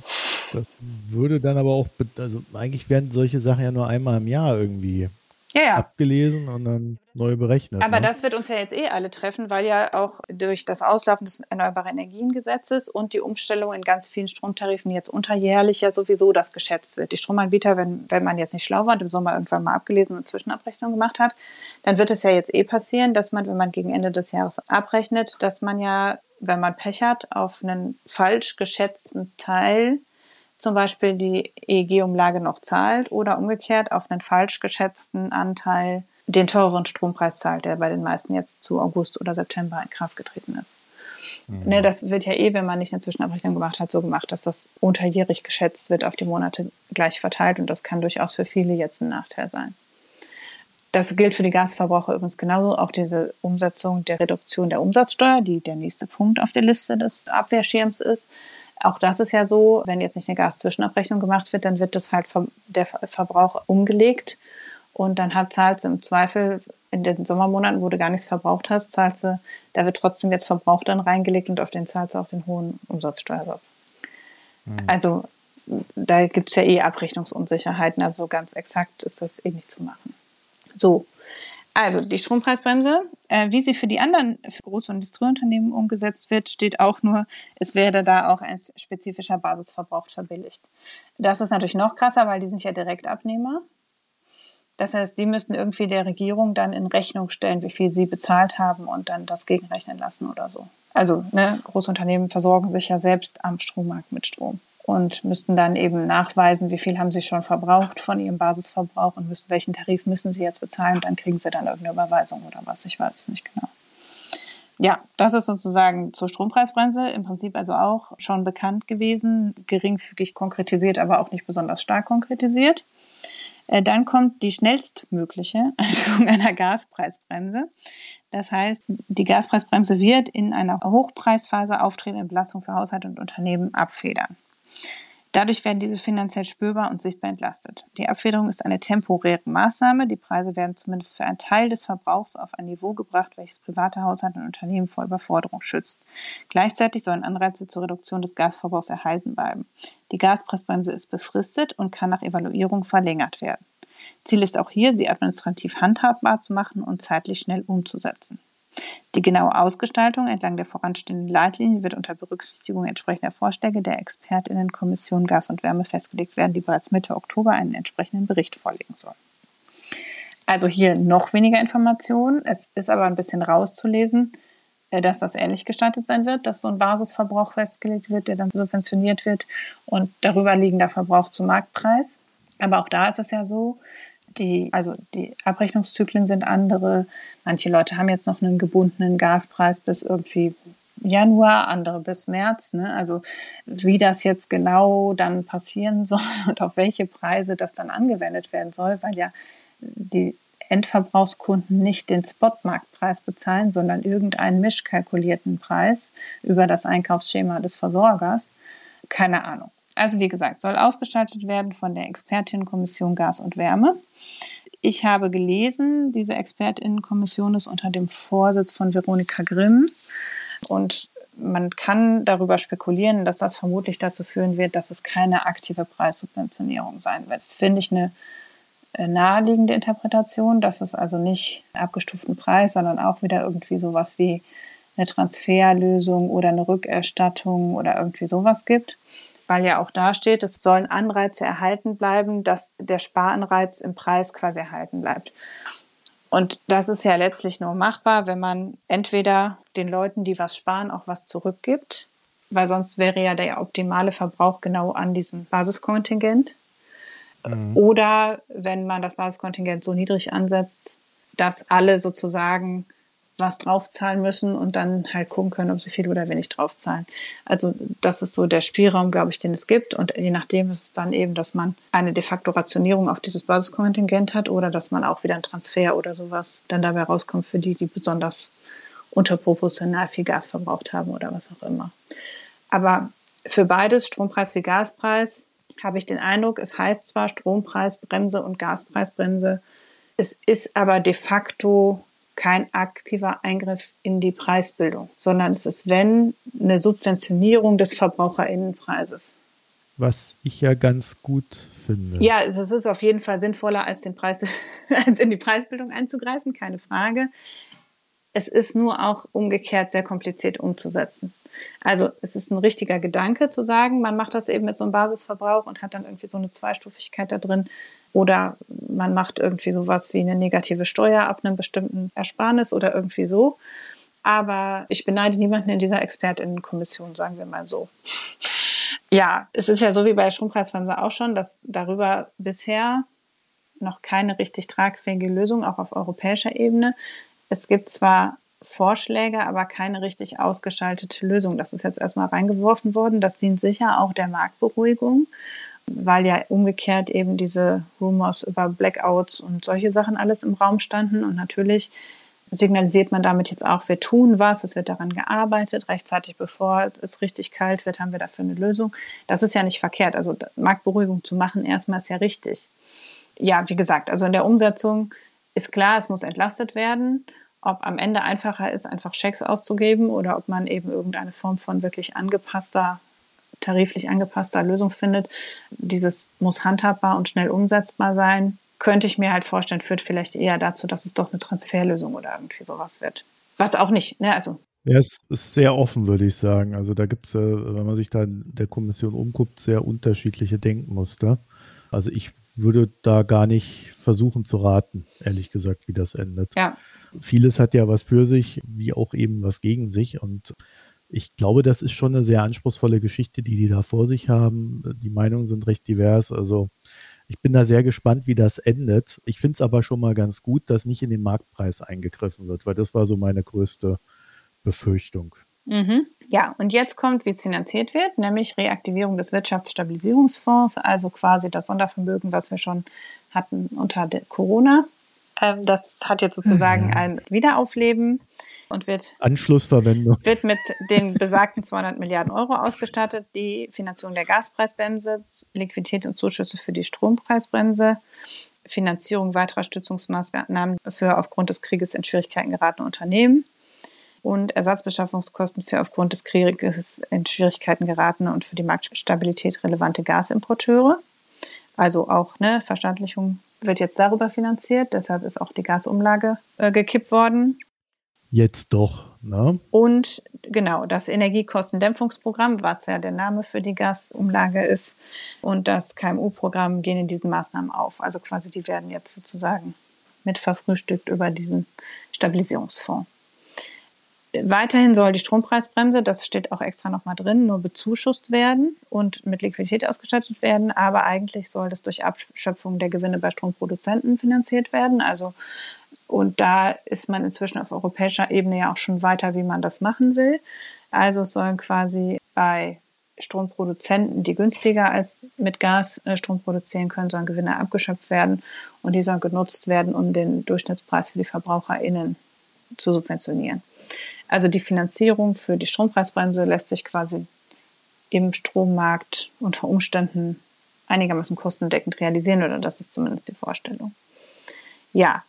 Das würde dann aber auch, also eigentlich werden solche Sachen ja nur einmal im Jahr irgendwie ja, ja. abgelesen und dann neu berechnet. Aber ne? das wird uns ja jetzt eh alle treffen, weil ja auch durch das Auslaufen des Erneuerbaren Energiengesetzes und die Umstellung in ganz vielen Stromtarifen jetzt unterjährlich ja sowieso das geschätzt wird. Die Stromanbieter, wenn, wenn man jetzt nicht schlau war und im Sommer irgendwann mal abgelesen und Zwischenabrechnung gemacht hat, dann wird es ja jetzt eh passieren, dass man, wenn man gegen Ende des Jahres abrechnet, dass man ja, wenn man Pech hat, auf einen falsch geschätzten Teil zum Beispiel die EEG-Umlage noch zahlt oder umgekehrt auf einen falsch geschätzten Anteil den teureren Strompreis zahlt, der bei den meisten jetzt zu August oder September in Kraft getreten ist. Mhm. Ne, das wird ja eh, wenn man nicht eine Zwischenabrechnung gemacht hat, so gemacht, dass das unterjährig geschätzt wird, auf die Monate gleich verteilt und das kann durchaus für viele jetzt ein Nachteil sein. Das gilt für die Gasverbraucher übrigens genauso, auch diese Umsetzung der Reduktion der Umsatzsteuer, die der nächste Punkt auf der Liste des Abwehrschirms ist. Auch das ist ja so, wenn jetzt nicht eine Gaszwischenabrechnung gemacht wird, dann wird das halt der Verbrauch umgelegt und dann hat, zahlst du im Zweifel in den Sommermonaten, wo du gar nichts verbraucht hast, zahlst du, da wird trotzdem jetzt Verbrauch dann reingelegt und auf den zahlst du auch den hohen Umsatzsteuersatz. Mhm. Also da gibt es ja eh Abrechnungsunsicherheiten, also so ganz exakt ist das eh nicht zu machen. So, also die Strompreisbremse, äh, wie sie für die anderen für große Industrieunternehmen umgesetzt wird, steht auch nur, es werde da auch ein spezifischer Basisverbrauch verbilligt. Das ist natürlich noch krasser, weil die sind ja Direktabnehmer. Das heißt, die müssten irgendwie der Regierung dann in Rechnung stellen, wie viel sie bezahlt haben und dann das gegenrechnen lassen oder so. Also ne, Großunternehmen versorgen sich ja selbst am Strommarkt mit Strom und müssten dann eben nachweisen, wie viel haben sie schon verbraucht von ihrem Basisverbrauch und müssen, welchen Tarif müssen sie jetzt bezahlen. Und dann kriegen sie dann irgendeine Überweisung oder was. Ich weiß es nicht genau. Ja, das ist sozusagen zur Strompreisbremse im Prinzip also auch schon bekannt gewesen, geringfügig konkretisiert, aber auch nicht besonders stark konkretisiert. Äh, dann kommt die schnellstmögliche Einführung einer Gaspreisbremse. Das heißt, die Gaspreisbremse wird in einer Hochpreisphase auftretende Belastung für Haushalte und Unternehmen abfedern. Dadurch werden diese finanziell spürbar und sichtbar entlastet. Die Abfederung ist eine temporäre Maßnahme. Die Preise werden zumindest für einen Teil des Verbrauchs auf ein Niveau gebracht, welches private Haushalte und Unternehmen vor Überforderung schützt. Gleichzeitig sollen Anreize zur Reduktion des Gasverbrauchs erhalten bleiben. Die Gaspreisbremse ist befristet und kann nach Evaluierung verlängert werden. Ziel ist auch hier, sie administrativ handhabbar zu machen und zeitlich schnell umzusetzen. Die genaue Ausgestaltung entlang der voranstehenden Leitlinien wird unter Berücksichtigung entsprechender Vorschläge der Expertinnenkommission Gas und Wärme festgelegt werden, die bereits Mitte Oktober einen entsprechenden Bericht vorlegen soll. Also hier noch weniger Informationen. Es ist aber ein bisschen rauszulesen, äh, dass das ähnlich gestaltet sein wird, dass so ein Basisverbrauch festgelegt wird, der dann subventioniert wird und darüber liegender Verbrauch zum Marktpreis. Aber auch da ist es ja so, die, also die Abrechnungszyklen sind andere. Manche Leute haben jetzt noch einen gebundenen Gaspreis bis irgendwie Januar, andere bis März. Ne? Also wie das jetzt genau dann passieren soll und auf welche Preise das dann angewendet werden soll, weil ja die Endverbrauchskunden nicht den Spotmarktpreis bezahlen, sondern irgendeinen mischkalkulierten Preis über das Einkaufsschema des Versorgers. Keine Ahnung. Also wie gesagt, soll ausgestaltet werden von der Expertinnenkommission Gas und Wärme. Ich habe gelesen, diese Expertinnenkommission ist unter dem Vorsitz von Veronika Grimm und man kann darüber spekulieren, dass das vermutlich dazu führen wird, dass es keine aktive Preissubventionierung sein wird. Das finde ich eine äh, naheliegende Interpretation, dass es also nicht abgestuften Preis, sondern auch wieder irgendwie sowas wie eine Transferlösung oder eine Rückerstattung oder irgendwie sowas gibt weil ja auch da steht, es sollen Anreize erhalten bleiben, dass der Sparanreiz im Preis quasi erhalten bleibt. Und das ist ja letztlich nur machbar, wenn man entweder den Leuten, die was sparen, auch was zurückgibt, weil sonst wäre ja der optimale Verbrauch genau an diesem Basiskontingent. Mhm. Oder wenn man das Basiskontingent so niedrig ansetzt, dass alle sozusagen was draufzahlen müssen und dann halt gucken können, ob sie viel oder wenig draufzahlen. Also das ist so der Spielraum, glaube ich, den es gibt. Und je nachdem ist es dann eben, dass man eine de facto Rationierung auf dieses Basiskontingent hat oder dass man auch wieder einen Transfer oder sowas dann dabei rauskommt für die, die besonders unterproportional viel Gas verbraucht haben oder was auch immer. Aber für beides, Strompreis wie Gaspreis, habe ich den Eindruck, es heißt zwar Strompreisbremse und Gaspreisbremse, es ist aber de facto kein aktiver Eingriff in die Preisbildung, sondern es ist, wenn, eine Subventionierung des Verbraucherinnenpreises. Was ich ja ganz gut finde. Ja, es ist auf jeden Fall sinnvoller, als, den Preis, als in die Preisbildung einzugreifen, keine Frage. Es ist nur auch umgekehrt sehr kompliziert umzusetzen. Also es ist ein richtiger Gedanke zu sagen, man macht das eben mit so einem Basisverbrauch und hat dann irgendwie so eine Zweistufigkeit da drin. Oder man macht irgendwie sowas wie eine negative Steuer ab einem bestimmten Ersparnis oder irgendwie so. Aber ich beneide niemanden in dieser Expertinnenkommission, sagen wir mal so. Ja, es ist ja so wie bei der Strompreisbremse auch schon, dass darüber bisher noch keine richtig tragfähige Lösung, auch auf europäischer Ebene. Es gibt zwar Vorschläge, aber keine richtig ausgeschaltete Lösung. Das ist jetzt erstmal reingeworfen worden. Das dient sicher auch der Marktberuhigung weil ja umgekehrt eben diese Rumors über Blackouts und solche Sachen alles im Raum standen. Und natürlich signalisiert man damit jetzt auch, wir tun was, es wird daran gearbeitet, rechtzeitig bevor es richtig kalt wird, haben wir dafür eine Lösung. Das ist ja nicht verkehrt. Also Marktberuhigung zu machen, erstmal ist ja richtig. Ja, wie gesagt, also in der Umsetzung ist klar, es muss entlastet werden. Ob am Ende einfacher ist, einfach Schecks auszugeben oder ob man eben irgendeine Form von wirklich angepasster tariflich angepasster Lösung findet. Dieses muss handhabbar und schnell umsetzbar sein. Könnte ich mir halt vorstellen, führt vielleicht eher dazu, dass es doch eine Transferlösung oder irgendwie sowas wird. Was auch nicht, ne? Also. Ja, es ist sehr offen, würde ich sagen. Also da gibt es, wenn man sich da in der Kommission umguckt, sehr unterschiedliche Denkmuster. Also ich würde da gar nicht versuchen zu raten, ehrlich gesagt, wie das endet. Ja. Vieles hat ja was für sich, wie auch eben was gegen sich. Und ich glaube, das ist schon eine sehr anspruchsvolle Geschichte, die die da vor sich haben. Die Meinungen sind recht divers. Also ich bin da sehr gespannt, wie das endet. Ich finde es aber schon mal ganz gut, dass nicht in den Marktpreis eingegriffen wird, weil das war so meine größte Befürchtung. Mhm. Ja, und jetzt kommt, wie es finanziert wird, nämlich Reaktivierung des Wirtschaftsstabilisierungsfonds, also quasi das Sondervermögen, was wir schon hatten unter Corona. Ähm, das hat jetzt sozusagen ein Wiederaufleben und wird Anschlussverwendung wird mit den besagten 200 Milliarden Euro ausgestattet. Die Finanzierung der Gaspreisbremse, Liquidität und Zuschüsse für die Strompreisbremse, Finanzierung weiterer Stützungsmaßnahmen für aufgrund des Krieges in Schwierigkeiten geratene Unternehmen und Ersatzbeschaffungskosten für aufgrund des Krieges in Schwierigkeiten geratene und für die Marktstabilität relevante Gasimporteure. Also auch ne, Verstaatlichung wird jetzt darüber finanziert, deshalb ist auch die Gasumlage äh, gekippt worden. Jetzt doch, ne? Und genau, das Energiekostendämpfungsprogramm, was ja der Name für die Gasumlage ist, und das KMU-Programm gehen in diesen Maßnahmen auf. Also quasi, die werden jetzt sozusagen mit verfrühstückt über diesen Stabilisierungsfonds. Weiterhin soll die Strompreisbremse, das steht auch extra nochmal drin, nur bezuschusst werden und mit Liquidität ausgestattet werden. Aber eigentlich soll das durch Abschöpfung der Gewinne bei Stromproduzenten finanziert werden. Also, und da ist man inzwischen auf europäischer Ebene ja auch schon weiter, wie man das machen will. Also es sollen quasi bei Stromproduzenten, die günstiger als mit Gas äh, Strom produzieren können, sollen Gewinne abgeschöpft werden und die sollen genutzt werden, um den Durchschnittspreis für die VerbraucherInnen zu subventionieren. Also die Finanzierung für die Strompreisbremse lässt sich quasi im Strommarkt unter Umständen einigermaßen kostendeckend realisieren oder das ist zumindest die Vorstellung. Ja,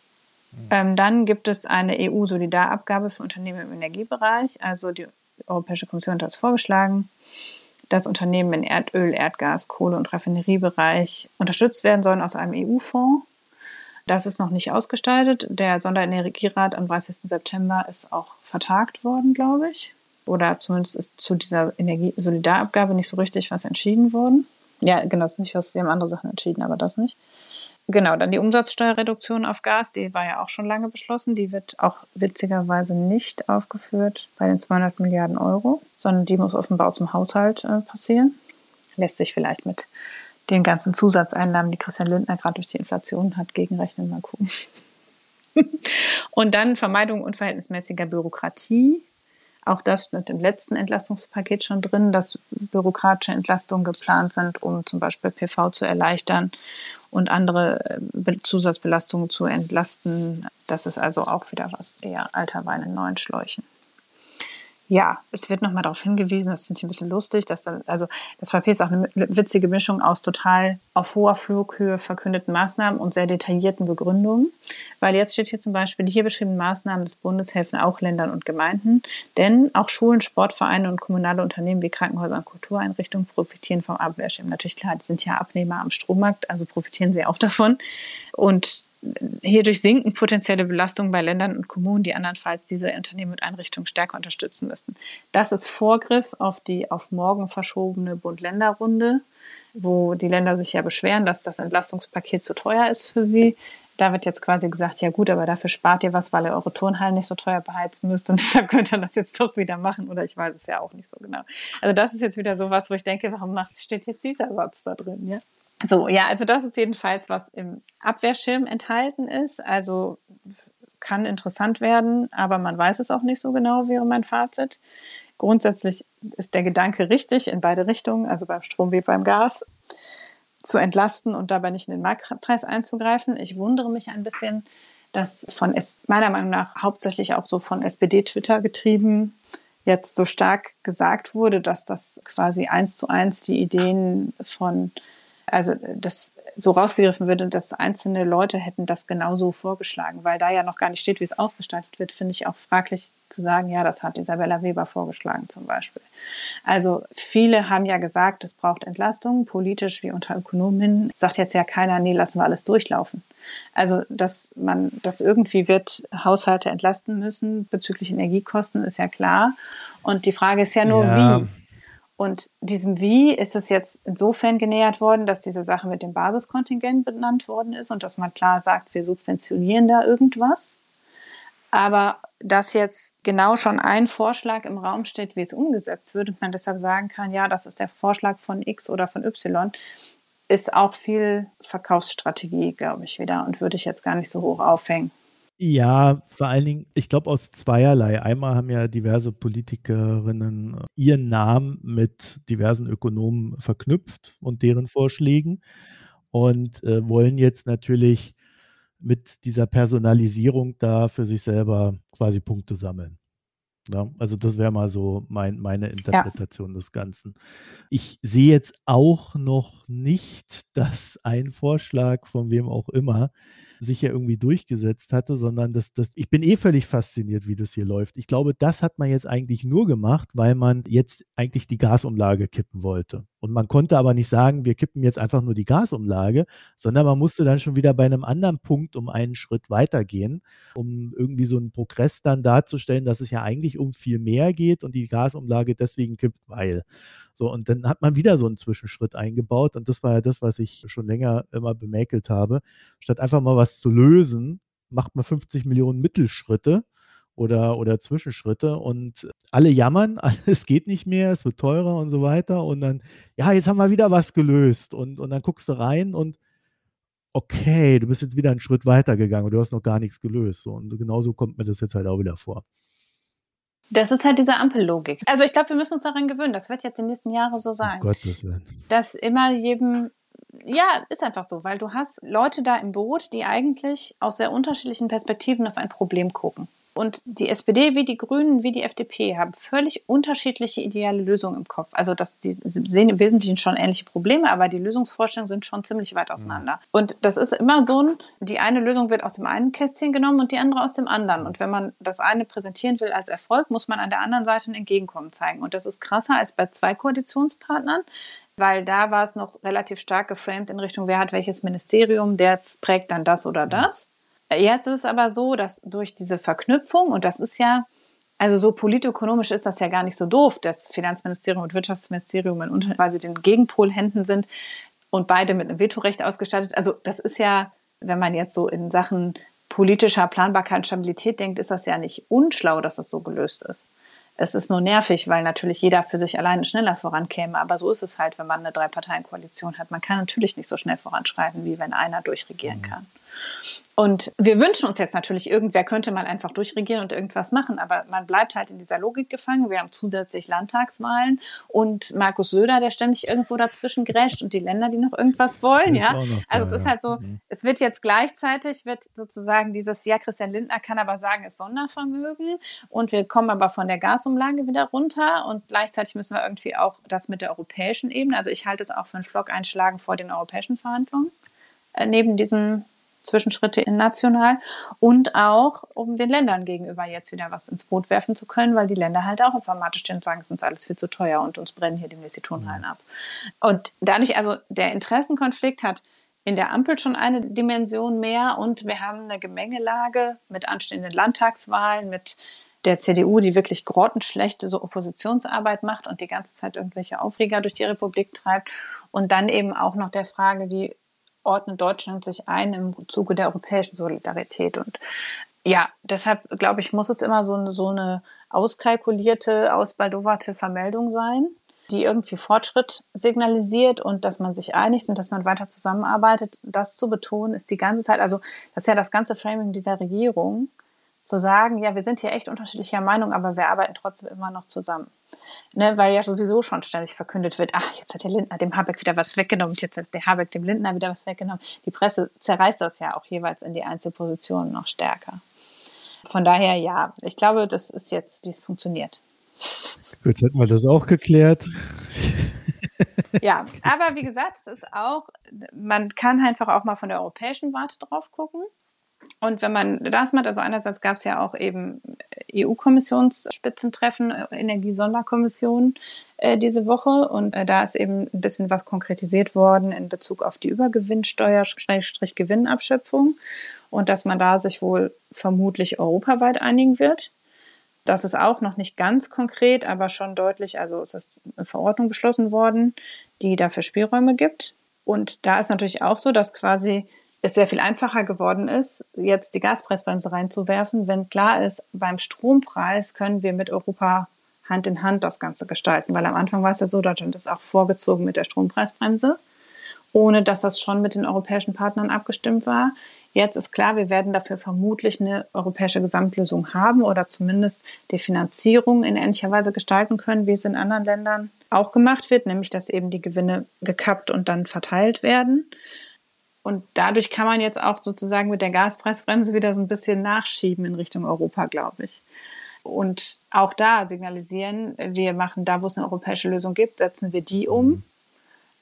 ähm, dann gibt es eine EU-Solidarabgabe für Unternehmen im Energiebereich. Also die Europäische Kommission hat das vorgeschlagen, dass Unternehmen in Erdöl, Erdgas, Kohle und Raffineriebereich unterstützt werden sollen aus einem EU-Fonds. Das ist noch nicht ausgestaltet. Der Sonderenergierat am 30. September ist auch vertagt worden, glaube ich. Oder zumindest ist zu dieser Energiesolidarabgabe nicht so richtig was entschieden worden. Ja, genau, das ist nicht was, sie haben andere Sachen entschieden, aber das nicht. Genau, dann die Umsatzsteuerreduktion auf Gas, die war ja auch schon lange beschlossen. Die wird auch witzigerweise nicht aufgeführt bei den 200 Milliarden Euro, sondern die muss offenbar aus dem Haushalt äh, passieren. Lässt sich vielleicht mit den ganzen Zusatzeinnahmen, die Christian Lindner gerade durch die Inflation hat, gegenrechnen. Mal gucken. und dann Vermeidung unverhältnismäßiger Bürokratie. Auch das steht im letzten Entlastungspaket schon drin, dass bürokratische Entlastungen geplant sind, um zum Beispiel PV zu erleichtern und andere äh, Zusatzbelastungen zu entlasten. Das ist also auch wieder was eher alter Wein in neuen Schläuchen ja, es wird nochmal darauf hingewiesen, das finde ich ein bisschen lustig, dass dann, also das Papier ist auch eine witzige Mischung aus total auf hoher Flughöhe verkündeten Maßnahmen und sehr detaillierten Begründungen. Weil jetzt steht hier zum Beispiel, die hier beschriebenen Maßnahmen des Bundes helfen auch Ländern und Gemeinden, denn auch Schulen, Sportvereine und kommunale Unternehmen wie Krankenhäuser und Kultureinrichtungen profitieren vom Abwehrschirm. Natürlich klar, die sind ja Abnehmer am Strommarkt, also profitieren sie auch davon. Und Hierdurch sinken potenzielle Belastungen bei Ländern und Kommunen, die andernfalls diese Unternehmen und Einrichtungen stärker unterstützen müssten. Das ist Vorgriff auf die auf morgen verschobene Bund-Länder-Runde, wo die Länder sich ja beschweren, dass das Entlastungspaket zu teuer ist für sie. Da wird jetzt quasi gesagt, ja gut, aber dafür spart ihr was, weil ihr eure Turnhallen nicht so teuer beheizen müsst und deshalb könnt ihr das jetzt doch wieder machen oder ich weiß es ja auch nicht so genau. Also das ist jetzt wieder so was, wo ich denke, warum steht jetzt dieser Satz da drin, ja? So, ja, also das ist jedenfalls, was im Abwehrschirm enthalten ist. Also kann interessant werden, aber man weiß es auch nicht so genau, wäre mein Fazit. Grundsätzlich ist der Gedanke richtig in beide Richtungen, also beim Strom wie beim Gas, zu entlasten und dabei nicht in den Marktpreis einzugreifen. Ich wundere mich ein bisschen, dass von meiner Meinung nach hauptsächlich auch so von SPD-Twitter getrieben jetzt so stark gesagt wurde, dass das quasi eins zu eins die Ideen von also das so rausgegriffen würde, dass einzelne Leute hätten das genauso vorgeschlagen, weil da ja noch gar nicht steht, wie es ausgestaltet wird, finde ich auch fraglich zu sagen, ja, das hat Isabella Weber vorgeschlagen zum Beispiel. Also viele haben ja gesagt, es braucht Entlastung, politisch wie unter Ökonomen sagt jetzt ja keiner, nee, lassen wir alles durchlaufen. Also, dass man das irgendwie wird Haushalte entlasten müssen bezüglich Energiekosten, ist ja klar. Und die Frage ist ja nur, ja. wie. Und diesem Wie ist es jetzt insofern genähert worden, dass diese Sache mit dem Basiskontingent benannt worden ist und dass man klar sagt, wir subventionieren da irgendwas. Aber dass jetzt genau schon ein Vorschlag im Raum steht, wie es umgesetzt wird und man deshalb sagen kann, ja, das ist der Vorschlag von X oder von Y, ist auch viel Verkaufsstrategie, glaube ich, wieder und würde ich jetzt gar nicht so hoch aufhängen. Ja, vor allen Dingen, ich glaube aus zweierlei. Einmal haben ja diverse Politikerinnen ihren Namen mit diversen Ökonomen verknüpft und deren Vorschlägen und äh, wollen jetzt natürlich mit dieser Personalisierung da für sich selber quasi Punkte sammeln. Ja, also das wäre mal so mein, meine Interpretation ja. des Ganzen. Ich sehe jetzt auch noch nicht, dass ein Vorschlag von wem auch immer sich ja irgendwie durchgesetzt hatte, sondern das, das, ich bin eh völlig fasziniert, wie das hier läuft. Ich glaube, das hat man jetzt eigentlich nur gemacht, weil man jetzt eigentlich die Gasumlage kippen wollte. Und man konnte aber nicht sagen, wir kippen jetzt einfach nur die Gasumlage, sondern man musste dann schon wieder bei einem anderen Punkt um einen Schritt weitergehen, um irgendwie so einen Progress dann darzustellen, dass es ja eigentlich um viel mehr geht und die Gasumlage deswegen kippt, weil. So, und dann hat man wieder so einen Zwischenschritt eingebaut. Und das war ja das, was ich schon länger immer bemäkelt habe. Statt einfach mal was zu lösen, macht man 50 Millionen Mittelschritte oder, oder Zwischenschritte und alle jammern, es geht nicht mehr, es wird teurer und so weiter. Und dann, ja, jetzt haben wir wieder was gelöst. Und, und dann guckst du rein und okay, du bist jetzt wieder einen Schritt weiter gegangen und du hast noch gar nichts gelöst. Und genauso kommt mir das jetzt halt auch wieder vor. Das ist halt diese Ampellogik. Also ich glaube, wir müssen uns daran gewöhnen. Das wird jetzt die nächsten Jahre so sein. Um Gottes Willen. Dass immer jedem, ja, ist einfach so, weil du hast Leute da im Boot, die eigentlich aus sehr unterschiedlichen Perspektiven auf ein Problem gucken. Und die SPD wie die Grünen wie die FDP haben völlig unterschiedliche ideale Lösungen im Kopf. Also das, die sehen im Wesentlichen schon ähnliche Probleme, aber die Lösungsvorstellungen sind schon ziemlich weit auseinander. Mhm. Und das ist immer so ein, die eine Lösung wird aus dem einen Kästchen genommen und die andere aus dem anderen. Und wenn man das eine präsentieren will als Erfolg, muss man an der anderen Seite ein Entgegenkommen zeigen. Und das ist krasser als bei zwei Koalitionspartnern, weil da war es noch relativ stark geframed in Richtung, wer hat welches Ministerium, der prägt dann das oder das. Jetzt ist es aber so, dass durch diese Verknüpfung, und das ist ja, also so politökonomisch ist das ja gar nicht so doof, dass Finanzministerium und Wirtschaftsministerium in quasi den Gegenpolhänden sind und beide mit einem Vetorecht ausgestattet. Also das ist ja, wenn man jetzt so in Sachen politischer Planbarkeit und Stabilität denkt, ist das ja nicht unschlau, dass das so gelöst ist. Es ist nur nervig, weil natürlich jeder für sich alleine schneller vorankäme. Aber so ist es halt, wenn man eine Drei-Parteien-Koalition hat. Man kann natürlich nicht so schnell voranschreiten, wie wenn einer durchregieren mhm. kann. Und wir wünschen uns jetzt natürlich, irgendwer könnte mal einfach durchregieren und irgendwas machen, aber man bleibt halt in dieser Logik gefangen. Wir haben zusätzlich Landtagswahlen und Markus Söder, der ständig irgendwo dazwischen grätscht und die Länder, die noch irgendwas wollen, ja. Also es ist halt so, mhm. es wird jetzt gleichzeitig, wird sozusagen dieses, ja, Christian Lindner kann aber sagen, es Sondervermögen und wir kommen aber von der Gasumlage wieder runter und gleichzeitig müssen wir irgendwie auch das mit der europäischen Ebene, also ich halte es auch für einen Flock einschlagen vor den europäischen Verhandlungen, äh, neben diesem Zwischenschritte in national und auch, um den Ländern gegenüber jetzt wieder was ins Boot werfen zu können, weil die Länder halt auch informatisch stehen und sagen, es ist uns alles viel zu teuer und uns brennen hier demnächst die Turnhallen ab. Und dadurch, also der Interessenkonflikt hat in der Ampel schon eine Dimension mehr und wir haben eine Gemengelage mit anstehenden Landtagswahlen, mit der CDU, die wirklich grottenschlechte so Oppositionsarbeit macht und die ganze Zeit irgendwelche Aufreger durch die Republik treibt. Und dann eben auch noch der Frage, wie ordnet Deutschland sich ein im Zuge der europäischen Solidarität. Und ja, deshalb glaube ich, muss es immer so eine, so eine auskalkulierte, ausbaldowerte Vermeldung sein, die irgendwie Fortschritt signalisiert und dass man sich einigt und dass man weiter zusammenarbeitet. Das zu betonen ist die ganze Zeit, also das ist ja das ganze Framing dieser Regierung, zu sagen, ja, wir sind hier echt unterschiedlicher Meinung, aber wir arbeiten trotzdem immer noch zusammen ne, weil ja sowieso schon ständig verkündet wird, ach, jetzt hat der Lindner dem Habeck wieder was weggenommen, jetzt hat der Habeck dem Lindner wieder was weggenommen. Die Presse zerreißt das ja auch jeweils in die Einzelpositionen noch stärker. Von daher, ja, ich glaube, das ist jetzt, wie es funktioniert. Gut, hätten wir das auch geklärt. ja, aber wie gesagt, es ist auch, man kann einfach auch mal von der europäischen Warte drauf gucken. Und wenn man das macht, also einerseits gab es ja auch eben EU-Kommissionsspitzentreffen, Energiesonderkommission äh, diese Woche und äh, da ist eben ein bisschen was konkretisiert worden in Bezug auf die Übergewinnsteuer, Gewinnabschöpfung und dass man da sich wohl vermutlich europaweit einigen wird. Das ist auch noch nicht ganz konkret, aber schon deutlich, also es ist eine Verordnung beschlossen worden, die dafür Spielräume gibt. Und da ist natürlich auch so, dass quasi es sehr viel einfacher geworden ist, jetzt die Gaspreisbremse reinzuwerfen, wenn klar ist, beim Strompreis können wir mit Europa Hand in Hand das Ganze gestalten. Weil am Anfang war es ja so, Deutschland ist auch vorgezogen mit der Strompreisbremse, ohne dass das schon mit den europäischen Partnern abgestimmt war. Jetzt ist klar, wir werden dafür vermutlich eine europäische Gesamtlösung haben oder zumindest die Finanzierung in ähnlicher Weise gestalten können, wie es in anderen Ländern auch gemacht wird, nämlich dass eben die Gewinne gekappt und dann verteilt werden. Und dadurch kann man jetzt auch sozusagen mit der Gaspreisbremse wieder so ein bisschen nachschieben in Richtung Europa, glaube ich. Und auch da signalisieren, wir machen da, wo es eine europäische Lösung gibt, setzen wir die um. Mhm.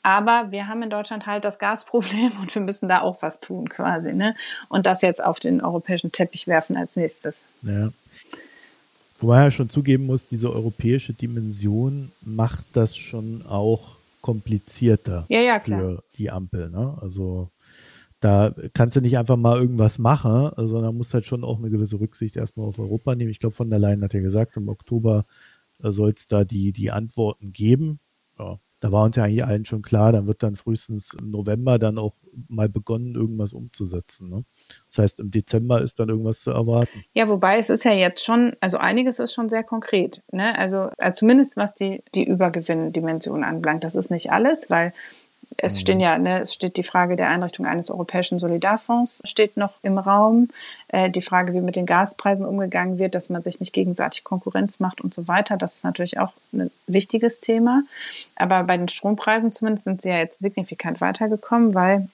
Aber wir haben in Deutschland halt das Gasproblem und wir müssen da auch was tun quasi. Ne? Und das jetzt auf den europäischen Teppich werfen als nächstes. Ja. Wobei er schon zugeben muss, diese europäische Dimension macht das schon auch komplizierter ja, ja, für die Ampel. Ne? Also da kannst du nicht einfach mal irgendwas machen, sondern musst halt schon auch eine gewisse Rücksicht erstmal auf Europa nehmen. Ich glaube, von der Leyen hat ja gesagt, im Oktober äh, soll es da die, die Antworten geben. Ja, da war uns ja eigentlich allen schon klar, dann wird dann frühestens im November dann auch mal begonnen, irgendwas umzusetzen. Ne? Das heißt, im Dezember ist dann irgendwas zu erwarten. Ja, wobei es ist ja jetzt schon, also einiges ist schon sehr konkret. Ne? Also, also zumindest was die, die Übergewinndimension anbelangt. Das ist nicht alles, weil es mhm. stehen ja, ne, es steht die Frage der Einrichtung eines europäischen Solidarfonds steht noch im Raum. Äh, die Frage, wie mit den Gaspreisen umgegangen wird, dass man sich nicht gegenseitig Konkurrenz macht und so weiter. Das ist natürlich auch ein wichtiges Thema. Aber bei den Strompreisen zumindest sind sie ja jetzt signifikant weitergekommen, weil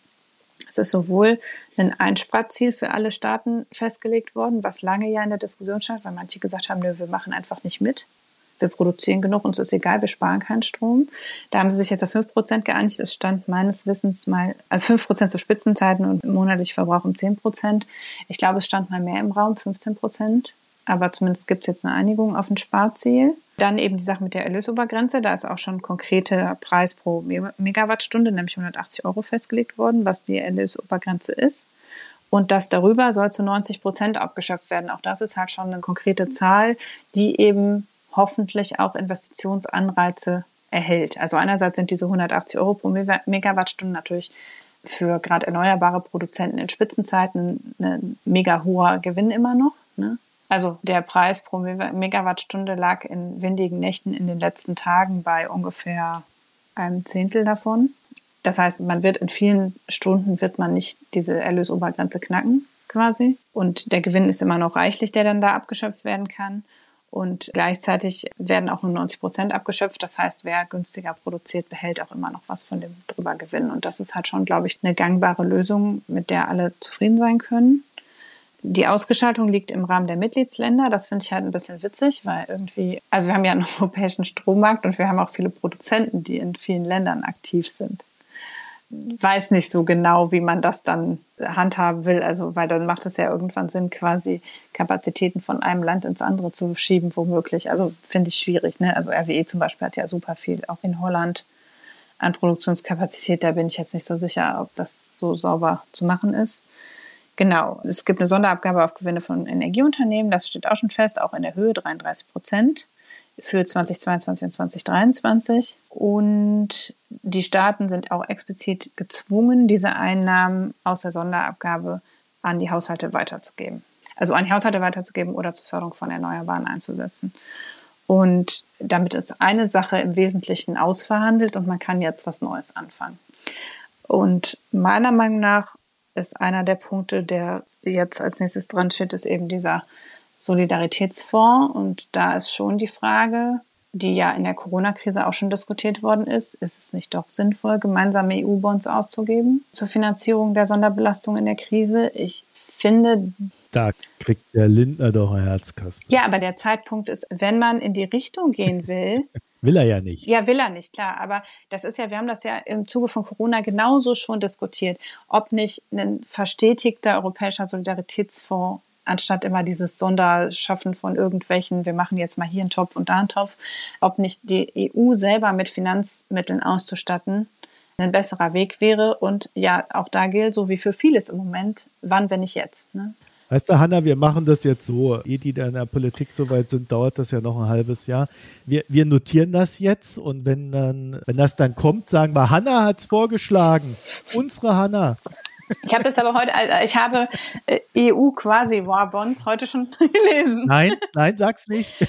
es ist sowohl ein Einsparziel für alle Staaten festgelegt worden, was lange ja in der Diskussion stand, weil manche gesagt haben, nö, wir machen einfach nicht mit wir produzieren genug, uns ist egal, wir sparen keinen Strom. Da haben sie sich jetzt auf 5% geeinigt. Es stand meines Wissens mal, also 5% zu Spitzenzeiten und monatlich Verbrauch um 10%. Ich glaube, es stand mal mehr im Raum, 15%. Aber zumindest gibt es jetzt eine Einigung auf ein Sparziel. Dann eben die Sache mit der Erlösobergrenze. Da ist auch schon ein konkreter Preis pro Megawattstunde, nämlich 180 Euro festgelegt worden, was die Erlösobergrenze ist. Und das darüber soll zu 90 Prozent abgeschöpft werden. Auch das ist halt schon eine konkrete Zahl, die eben hoffentlich auch Investitionsanreize erhält. Also einerseits sind diese 180 Euro pro Megawattstunde natürlich für gerade erneuerbare Produzenten in Spitzenzeiten ein mega hoher Gewinn immer noch. Ne? Also der Preis pro Megawattstunde lag in windigen Nächten in den letzten Tagen bei ungefähr einem Zehntel davon. Das heißt, man wird in vielen Stunden wird man nicht diese Erlösobergrenze knacken quasi. Und der Gewinn ist immer noch reichlich, der dann da abgeschöpft werden kann. Und gleichzeitig werden auch nur 90 Prozent abgeschöpft. Das heißt, wer günstiger produziert, behält auch immer noch was von dem drüber Gewinn. Und das ist halt schon, glaube ich, eine gangbare Lösung, mit der alle zufrieden sein können. Die Ausgestaltung liegt im Rahmen der Mitgliedsländer. Das finde ich halt ein bisschen witzig, weil irgendwie, also wir haben ja einen europäischen Strommarkt und wir haben auch viele Produzenten, die in vielen Ländern aktiv sind weiß nicht so genau, wie man das dann handhaben will. Also, weil dann macht es ja irgendwann Sinn, quasi Kapazitäten von einem Land ins andere zu schieben, womöglich. Also, finde ich schwierig. Ne? Also, RWE zum Beispiel hat ja super viel, auch in Holland, an Produktionskapazität. Da bin ich jetzt nicht so sicher, ob das so sauber zu machen ist. Genau. Es gibt eine Sonderabgabe auf Gewinne von Energieunternehmen. Das steht auch schon fest, auch in der Höhe 33 Prozent für 2022 und 2023. Und die Staaten sind auch explizit gezwungen, diese Einnahmen aus der Sonderabgabe an die Haushalte weiterzugeben. Also an die Haushalte weiterzugeben oder zur Förderung von Erneuerbaren einzusetzen. Und damit ist eine Sache im Wesentlichen ausverhandelt und man kann jetzt was Neues anfangen. Und meiner Meinung nach ist einer der Punkte, der jetzt als nächstes dran steht, ist eben dieser Solidaritätsfonds. Und da ist schon die Frage, die ja in der Corona-Krise auch schon diskutiert worden ist, ist es nicht doch sinnvoll, gemeinsame EU-Bonds auszugeben zur Finanzierung der Sonderbelastung in der Krise? Ich finde. Da kriegt der Lindner doch ein Herzkasper. Ja, aber der Zeitpunkt ist, wenn man in die Richtung gehen will. will er ja nicht. Ja, will er nicht, klar. Aber das ist ja, wir haben das ja im Zuge von Corona genauso schon diskutiert, ob nicht ein verstetigter europäischer Solidaritätsfonds anstatt immer dieses Sonderschaffen von irgendwelchen, wir machen jetzt mal hier einen Topf und da einen Topf, ob nicht die EU selber mit Finanzmitteln auszustatten ein besserer Weg wäre. Und ja, auch da gilt, so wie für vieles im Moment, wann, wenn nicht jetzt. Ne? Weißt du, Hanna, wir machen das jetzt so. Ehe die da in der Politik so weit sind, dauert das ja noch ein halbes Jahr. Wir, wir notieren das jetzt und wenn dann, wenn das dann kommt, sagen wir, Hanna hat es vorgeschlagen. Unsere Hanna. Ich habe das aber heute, äh, ich habe äh, EU quasi War Bonds heute schon gelesen. Nein, nein, sag's nicht.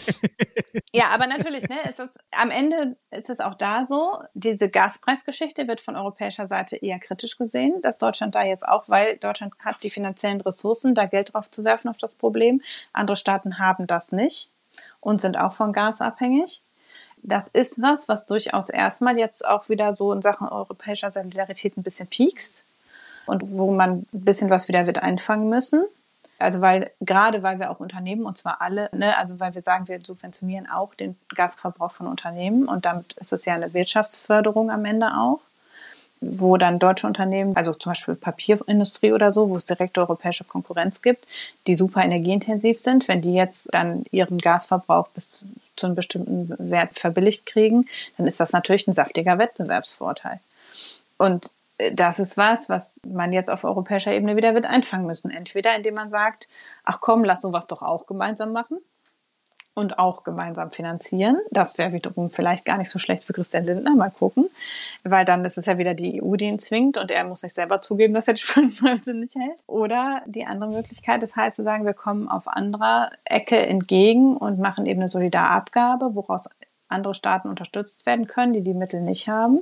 Ja, aber natürlich, ne, ist es, am Ende ist es auch da so, diese Gaspreisgeschichte wird von europäischer Seite eher kritisch gesehen, dass Deutschland da jetzt auch, weil Deutschland hat die finanziellen Ressourcen, da Geld drauf zu werfen auf das Problem. Andere Staaten haben das nicht und sind auch von Gas abhängig. Das ist was, was durchaus erstmal jetzt auch wieder so in Sachen europäischer Solidarität ein bisschen piekst und wo man ein bisschen was wieder wird einfangen müssen. Also weil gerade weil wir auch Unternehmen und zwar alle, ne, also weil wir sagen, wir subventionieren auch den Gasverbrauch von Unternehmen und damit ist es ja eine Wirtschaftsförderung am Ende auch, wo dann deutsche Unternehmen, also zum Beispiel Papierindustrie oder so, wo es direkte europäische Konkurrenz gibt, die super energieintensiv sind, wenn die jetzt dann ihren Gasverbrauch bis zu einem bestimmten Wert verbilligt kriegen, dann ist das natürlich ein saftiger Wettbewerbsvorteil. Und das ist was, was man jetzt auf europäischer Ebene wieder wird einfangen müssen. Entweder indem man sagt, ach komm, lass sowas doch auch gemeinsam machen und auch gemeinsam finanzieren. Das wäre wiederum vielleicht gar nicht so schlecht für Christian Lindner, mal gucken. Weil dann ist es ja wieder die EU, die ihn zwingt und er muss nicht selber zugeben, dass er die Schuldenbremse nicht hält. Oder die andere Möglichkeit ist halt zu sagen, wir kommen auf anderer Ecke entgegen und machen eben eine Solidarabgabe, woraus andere Staaten unterstützt werden können, die die Mittel nicht haben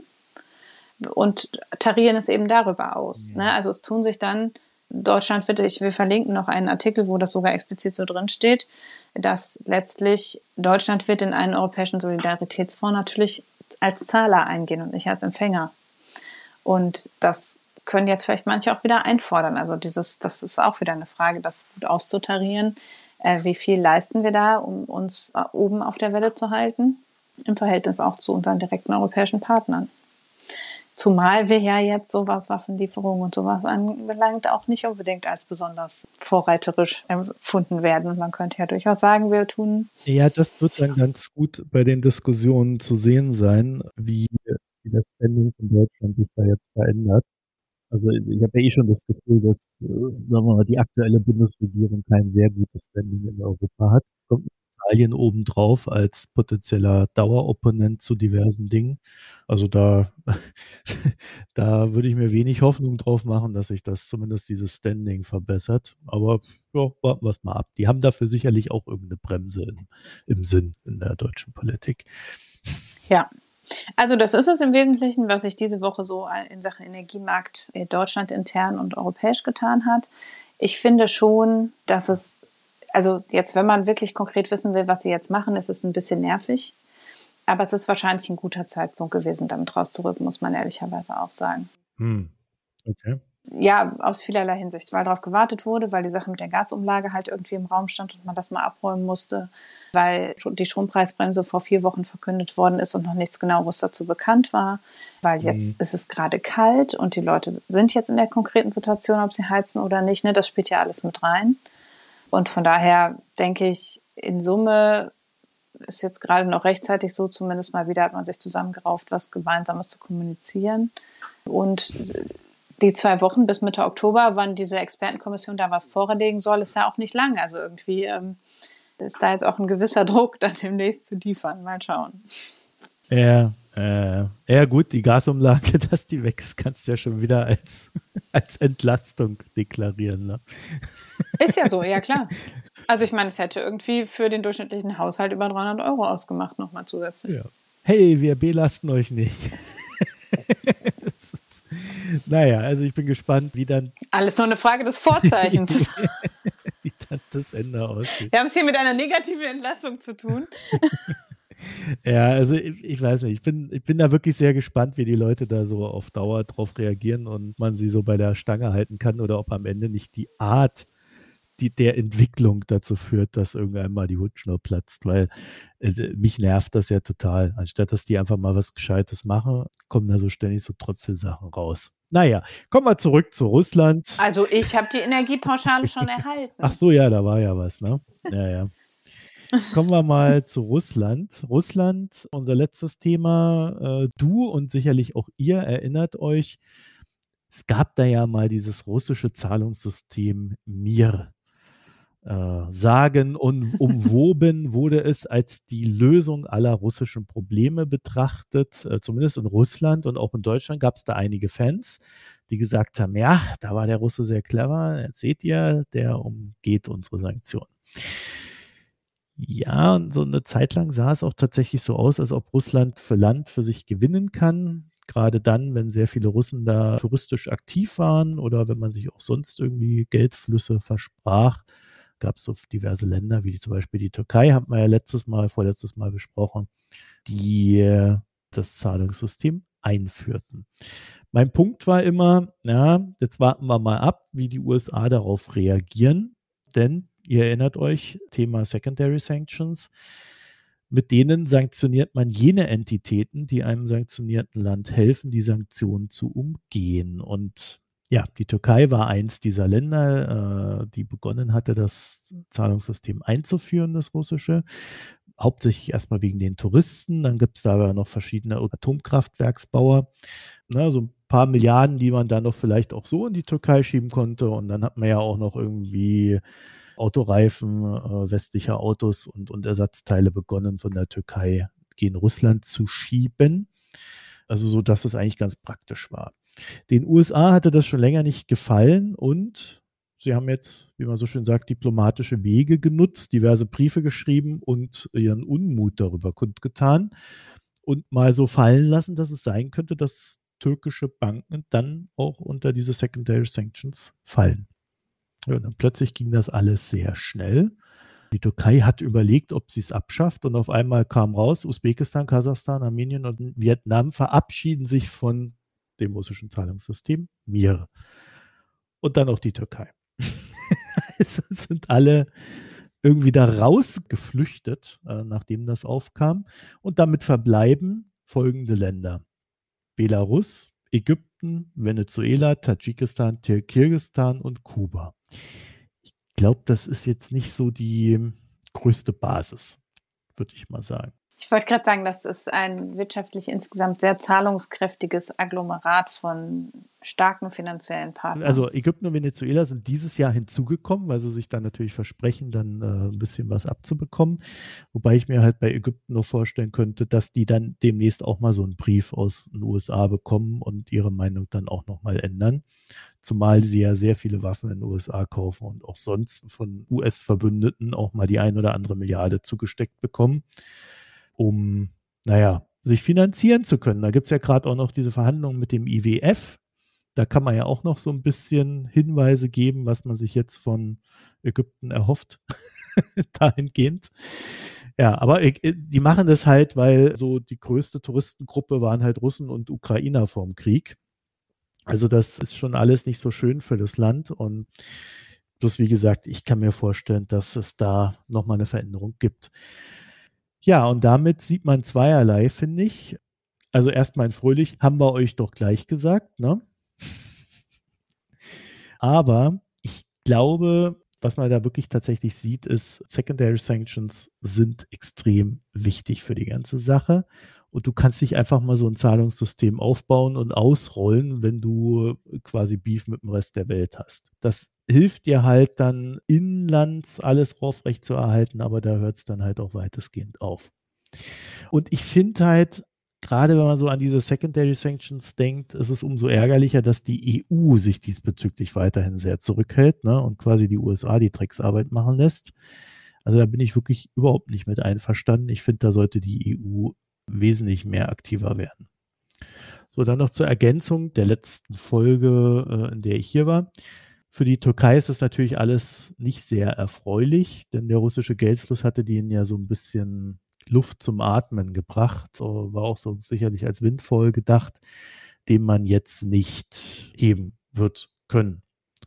und tarieren es eben darüber aus. Ja. Ne? Also es tun sich dann, Deutschland wird, ich will verlinken noch einen Artikel, wo das sogar explizit so drin steht, dass letztlich Deutschland wird in einen europäischen Solidaritätsfonds natürlich als Zahler eingehen und nicht als Empfänger. Und das können jetzt vielleicht manche auch wieder einfordern. Also dieses, das ist auch wieder eine Frage, das gut auszutarieren. Äh, wie viel leisten wir da, um uns äh, oben auf der Welle zu halten? Im Verhältnis auch zu unseren direkten europäischen Partnern. Zumal wir ja jetzt sowas Waffenlieferungen und sowas anbelangt auch nicht unbedingt als besonders vorreiterisch empfunden werden. Man könnte ja durchaus sagen, wir tun. Ja, das wird dann ganz gut bei den Diskussionen zu sehen sein, wie, wie das Standing von Deutschland sich da jetzt verändert. Also ich habe ja eh schon das Gefühl, dass äh, sagen wir mal, die aktuelle Bundesregierung kein sehr gutes Standing in Europa hat. Kommt Italien obendrauf als potenzieller Daueropponent zu diversen Dingen. Also da, da würde ich mir wenig Hoffnung drauf machen, dass sich das zumindest dieses Standing verbessert. Aber ja, warten wir es mal ab. Die haben dafür sicherlich auch irgendeine Bremse im, im Sinn in der deutschen Politik. Ja, also das ist es im Wesentlichen, was sich diese Woche so in Sachen Energiemarkt Deutschland intern und europäisch getan hat. Ich finde schon, dass es also jetzt, wenn man wirklich konkret wissen will, was sie jetzt machen, ist es ein bisschen nervig. Aber es ist wahrscheinlich ein guter Zeitpunkt gewesen, damit rauszurücken, muss man ehrlicherweise auch sagen. Hm. Okay. Ja, aus vielerlei Hinsicht, weil darauf gewartet wurde, weil die Sache mit der Gasumlage halt irgendwie im Raum stand und man das mal abräumen musste, weil die Strompreisbremse vor vier Wochen verkündet worden ist und noch nichts genaueres dazu bekannt war, weil jetzt mhm. ist es gerade kalt und die Leute sind jetzt in der konkreten Situation, ob sie heizen oder nicht. Ne? Das spielt ja alles mit rein. Und von daher denke ich, in Summe ist jetzt gerade noch rechtzeitig so, zumindest mal wieder hat man sich zusammengerauft, was Gemeinsames zu kommunizieren. Und die zwei Wochen bis Mitte Oktober, wann diese Expertenkommission da was vorlegen soll, ist ja auch nicht lang. Also irgendwie ähm, ist da jetzt auch ein gewisser Druck, dann demnächst zu liefern. Mal schauen. Ja, äh, ja gut, die Gasumlage, dass die weg ist, kannst du ja schon wieder als, als Entlastung deklarieren. Ne? Ist ja so, ja klar. Also ich meine, es hätte irgendwie für den durchschnittlichen Haushalt über 300 Euro ausgemacht, nochmal zusätzlich. Ja. Hey, wir belasten euch nicht. ist, naja, also ich bin gespannt, wie dann... Alles nur eine Frage des Vorzeichens. wie dann das Ende aussieht. Wir haben es hier mit einer negativen Entlassung zu tun. Ja, also ich, ich, weiß nicht, ich bin, ich bin da wirklich sehr gespannt, wie die Leute da so auf Dauer drauf reagieren und man sie so bei der Stange halten kann oder ob am Ende nicht die Art die, der Entwicklung dazu führt, dass irgendwann mal die Hutschnur platzt, weil äh, mich nervt das ja total. Anstatt dass die einfach mal was Gescheites machen, kommen da so ständig so Tröpfelsachen raus. Naja, kommen wir zurück zu Russland. Also ich habe die Energiepauschale schon erhalten. Ach so, ja, da war ja was, ne? Ja, ja. Kommen wir mal zu Russland. Russland, unser letztes Thema. Äh, du und sicherlich auch ihr erinnert euch, es gab da ja mal dieses russische Zahlungssystem Mir. Äh, sagen und umwoben wurde es als die Lösung aller russischen Probleme betrachtet. Äh, zumindest in Russland und auch in Deutschland gab es da einige Fans, die gesagt haben, ja, da war der Russe sehr clever. Jetzt seht ihr, der umgeht unsere Sanktionen. Ja, und so eine Zeit lang sah es auch tatsächlich so aus, als ob Russland für Land für sich gewinnen kann. Gerade dann, wenn sehr viele Russen da touristisch aktiv waren oder wenn man sich auch sonst irgendwie Geldflüsse versprach, gab es so diverse Länder, wie zum Beispiel die Türkei, haben wir ja letztes Mal, vorletztes Mal besprochen, die das Zahlungssystem einführten. Mein Punkt war immer, ja, jetzt warten wir mal ab, wie die USA darauf reagieren, denn ihr erinnert euch, Thema Secondary Sanctions, mit denen sanktioniert man jene Entitäten, die einem sanktionierten Land helfen, die Sanktionen zu umgehen. Und ja, die Türkei war eins dieser Länder, äh, die begonnen hatte, das Zahlungssystem einzuführen, das russische. Hauptsächlich erstmal wegen den Touristen. Dann gibt es da aber noch verschiedene Atomkraftwerksbauer. Ne, so ein paar Milliarden, die man da noch vielleicht auch so in die Türkei schieben konnte. Und dann hat man ja auch noch irgendwie Autoreifen äh, westlicher Autos und, und Ersatzteile begonnen von der Türkei gegen Russland zu schieben. Also so, dass es eigentlich ganz praktisch war. Den USA hatte das schon länger nicht gefallen und sie haben jetzt, wie man so schön sagt, diplomatische Wege genutzt, diverse Briefe geschrieben und ihren Unmut darüber kundgetan und mal so fallen lassen, dass es sein könnte, dass türkische Banken dann auch unter diese Secondary Sanctions fallen. Und dann plötzlich ging das alles sehr schnell. Die Türkei hat überlegt, ob sie es abschafft und auf einmal kam raus, Usbekistan, Kasachstan, Armenien und Vietnam verabschieden sich von dem russischen Zahlungssystem Mir. Und dann auch die Türkei. also sind alle irgendwie da rausgeflüchtet, äh, nachdem das aufkam. Und damit verbleiben folgende Länder. Belarus, Ägypten, Venezuela, Tadschikistan, Kirgistan und Kuba. Ich glaube, das ist jetzt nicht so die größte Basis, würde ich mal sagen. Ich wollte gerade sagen, das ist ein wirtschaftlich insgesamt sehr zahlungskräftiges Agglomerat von starken finanziellen Partnern. Also Ägypten und Venezuela sind dieses Jahr hinzugekommen, weil sie sich dann natürlich versprechen, dann äh, ein bisschen was abzubekommen. Wobei ich mir halt bei Ägypten noch vorstellen könnte, dass die dann demnächst auch mal so einen Brief aus den USA bekommen und ihre Meinung dann auch nochmal ändern. Zumal sie ja sehr viele Waffen in den USA kaufen und auch sonst von US-Verbündeten auch mal die ein oder andere Milliarde zugesteckt bekommen um, naja, sich finanzieren zu können. Da gibt es ja gerade auch noch diese Verhandlungen mit dem IWF. Da kann man ja auch noch so ein bisschen Hinweise geben, was man sich jetzt von Ägypten erhofft, dahingehend. Ja, aber die machen das halt, weil so die größte Touristengruppe waren halt Russen und Ukrainer vorm Krieg. Also das ist schon alles nicht so schön für das Land und bloß wie gesagt, ich kann mir vorstellen, dass es da nochmal eine Veränderung gibt. Ja, und damit sieht man zweierlei, finde ich. Also erstmal ein Fröhlich, haben wir euch doch gleich gesagt, ne? Aber ich glaube, was man da wirklich tatsächlich sieht, ist, Secondary Sanctions sind extrem wichtig für die ganze Sache. Und du kannst nicht einfach mal so ein Zahlungssystem aufbauen und ausrollen, wenn du quasi Beef mit dem Rest der Welt hast. Das hilft dir halt dann inlands alles aufrecht zu erhalten, aber da hört es dann halt auch weitestgehend auf. Und ich finde halt, gerade wenn man so an diese Secondary Sanctions denkt, ist es umso ärgerlicher, dass die EU sich diesbezüglich weiterhin sehr zurückhält ne, und quasi die USA die Drecksarbeit machen lässt. Also da bin ich wirklich überhaupt nicht mit einverstanden. Ich finde, da sollte die EU wesentlich mehr aktiver werden. So, dann noch zur Ergänzung der letzten Folge, äh, in der ich hier war. Für die Türkei ist das natürlich alles nicht sehr erfreulich, denn der russische Geldfluss hatte denen ja so ein bisschen Luft zum Atmen gebracht, war auch so sicherlich als Windvoll gedacht, den man jetzt nicht heben wird können.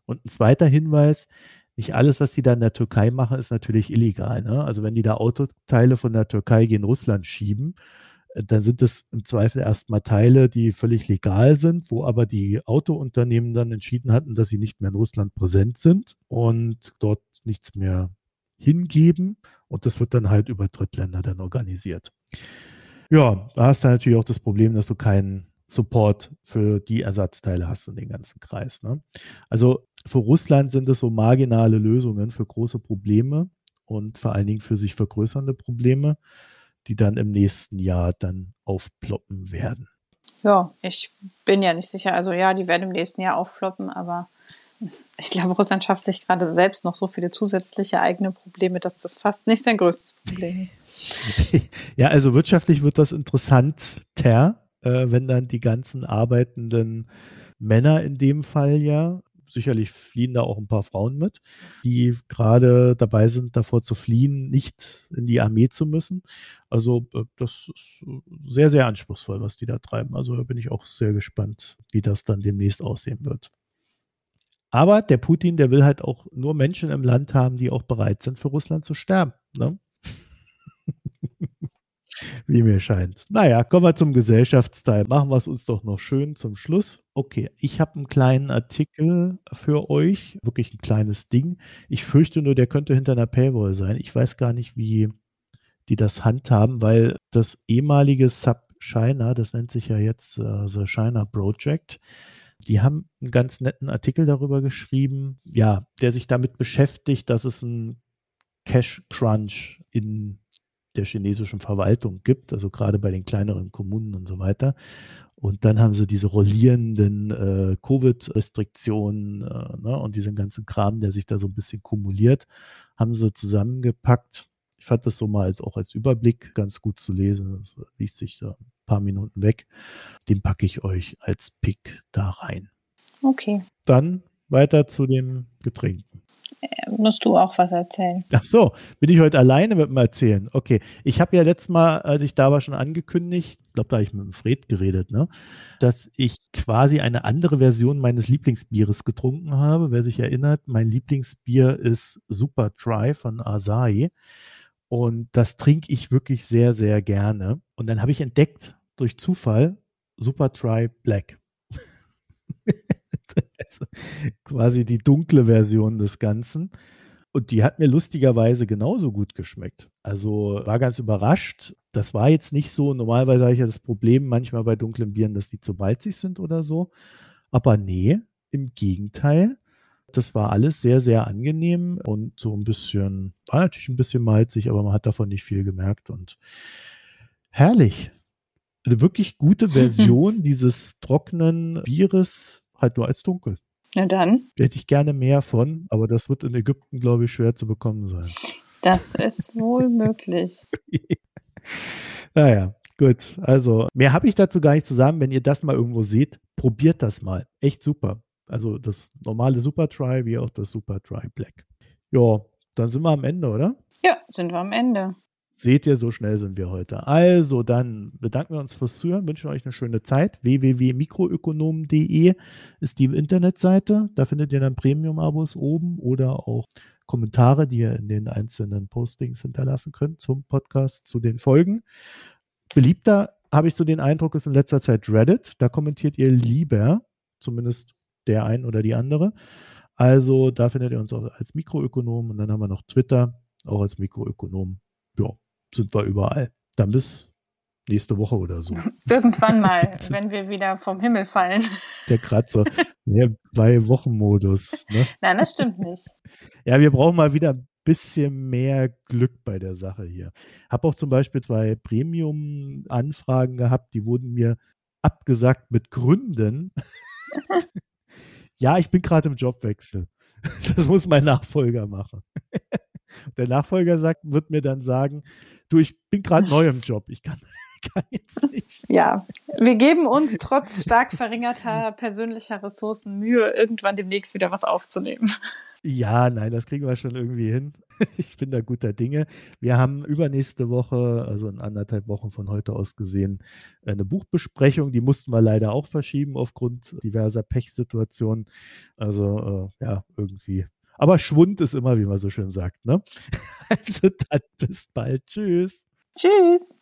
Und ein zweiter Hinweis, nicht alles, was sie da in der Türkei machen, ist natürlich illegal. Ne? Also wenn die da Autoteile von der Türkei gegen Russland schieben, dann sind es im Zweifel erstmal Teile, die völlig legal sind, wo aber die Autounternehmen dann entschieden hatten, dass sie nicht mehr in Russland präsent sind und dort nichts mehr hingeben. Und das wird dann halt über Drittländer dann organisiert. Ja, da hast du natürlich auch das Problem, dass du keinen Support für die Ersatzteile hast in den ganzen Kreis. Ne? Also für Russland sind es so marginale Lösungen für große Probleme und vor allen Dingen für sich vergrößernde Probleme die dann im nächsten Jahr dann aufploppen werden. Ja, ich bin ja nicht sicher. Also ja, die werden im nächsten Jahr aufploppen, aber ich glaube, Russland schafft sich gerade selbst noch so viele zusätzliche eigene Probleme, dass das fast nicht sein größtes Problem ist. ja, also wirtschaftlich wird das interessanter, äh, wenn dann die ganzen arbeitenden Männer in dem Fall ja sicherlich fliehen da auch ein paar Frauen mit, die gerade dabei sind, davor zu fliehen, nicht in die Armee zu müssen. Also äh, das ist sehr, sehr anspruchsvoll, was die da treiben. Also da bin ich auch sehr gespannt, wie das dann demnächst aussehen wird. Aber der Putin, der will halt auch nur Menschen im Land haben, die auch bereit sind, für Russland zu sterben. Ne? Wie mir scheint. Naja, kommen wir zum Gesellschaftsteil. Machen wir es uns doch noch schön zum Schluss. Okay, ich habe einen kleinen Artikel für euch. Wirklich ein kleines Ding. Ich fürchte nur, der könnte hinter einer Paywall sein. Ich weiß gar nicht, wie die das handhaben, weil das ehemalige Sub Shiner, das nennt sich ja jetzt äh, The Shiner Project, die haben einen ganz netten Artikel darüber geschrieben, ja, der sich damit beschäftigt, dass es ein Cash Crunch in der chinesischen Verwaltung gibt, also gerade bei den kleineren Kommunen und so weiter. Und dann haben sie diese rollierenden äh, Covid-Restriktionen äh, ne, und diesen ganzen Kram, der sich da so ein bisschen kumuliert, haben sie zusammengepackt. Ich fand das so mal als, auch als Überblick ganz gut zu lesen. Das liest sich da ein paar Minuten weg. Den packe ich euch als Pick da rein. Okay. Dann weiter zu den Getränken. Äh, musst du auch was erzählen. Ach so, bin ich heute alleine mit dem Erzählen? Okay, ich habe ja letztes Mal, als ich da war, schon angekündigt, ich glaube, da habe ich mit dem Fred geredet, ne, dass ich quasi eine andere Version meines Lieblingsbieres getrunken habe. Wer sich erinnert, mein Lieblingsbier ist Super Dry von Asahi. Und das trinke ich wirklich sehr, sehr gerne. Und dann habe ich entdeckt, durch Zufall, Super Dry Black. also quasi die dunkle Version des Ganzen. Und die hat mir lustigerweise genauso gut geschmeckt. Also war ganz überrascht. Das war jetzt nicht so. Normalerweise habe ich ja das Problem manchmal bei dunklen Bieren, dass die zu malzig sind oder so. Aber nee, im Gegenteil. Das war alles sehr, sehr angenehm und so ein bisschen, war natürlich ein bisschen malzig, aber man hat davon nicht viel gemerkt und herrlich. Eine wirklich gute Version dieses trockenen Bieres, halt nur als dunkel. Na dann. Da hätte ich gerne mehr von, aber das wird in Ägypten, glaube ich, schwer zu bekommen sein. Das ist wohl möglich. naja, gut. Also, mehr habe ich dazu gar nicht zu sagen. Wenn ihr das mal irgendwo seht, probiert das mal. Echt super. Also das normale Super Try wie auch das Super Try Black. Ja, dann sind wir am Ende, oder? Ja, sind wir am Ende. Seht ihr, so schnell sind wir heute. Also, dann bedanken wir uns fürs Zuhören, wünschen euch eine schöne Zeit. www.mikroökonomen.de ist die Internetseite. Da findet ihr dann Premium-Abos oben oder auch Kommentare, die ihr in den einzelnen Postings hinterlassen könnt zum Podcast, zu den Folgen. Beliebter habe ich so den Eindruck, ist in letzter Zeit Reddit. Da kommentiert ihr lieber, zumindest der ein oder die andere. Also da findet ihr uns auch als Mikroökonom und dann haben wir noch Twitter, auch als Mikroökonom. Ja, sind wir überall. Dann bis nächste Woche oder so. Irgendwann mal, wenn wir wieder vom Himmel fallen. Der Kratzer. ja, zwei Wochen Modus. Ne? Nein, das stimmt nicht. Ja, wir brauchen mal wieder ein bisschen mehr Glück bei der Sache hier. Habe auch zum Beispiel zwei Premium-Anfragen gehabt, die wurden mir abgesagt mit Gründen. ja, ich bin gerade im Jobwechsel. Das muss mein Nachfolger machen. Der Nachfolger sagt, wird mir dann sagen, du, ich bin gerade neu im Job, ich kann, kann jetzt nicht. Ja, wir geben uns trotz stark verringerter persönlicher Ressourcen Mühe, irgendwann demnächst wieder was aufzunehmen. Ja, nein, das kriegen wir schon irgendwie hin. Ich bin da guter Dinge. Wir haben übernächste Woche, also in anderthalb Wochen von heute aus gesehen, eine Buchbesprechung. Die mussten wir leider auch verschieben aufgrund diverser Pechsituationen. Also äh, ja, irgendwie. Aber Schwund ist immer, wie man so schön sagt. Ne? Also dann bis bald. Tschüss. Tschüss.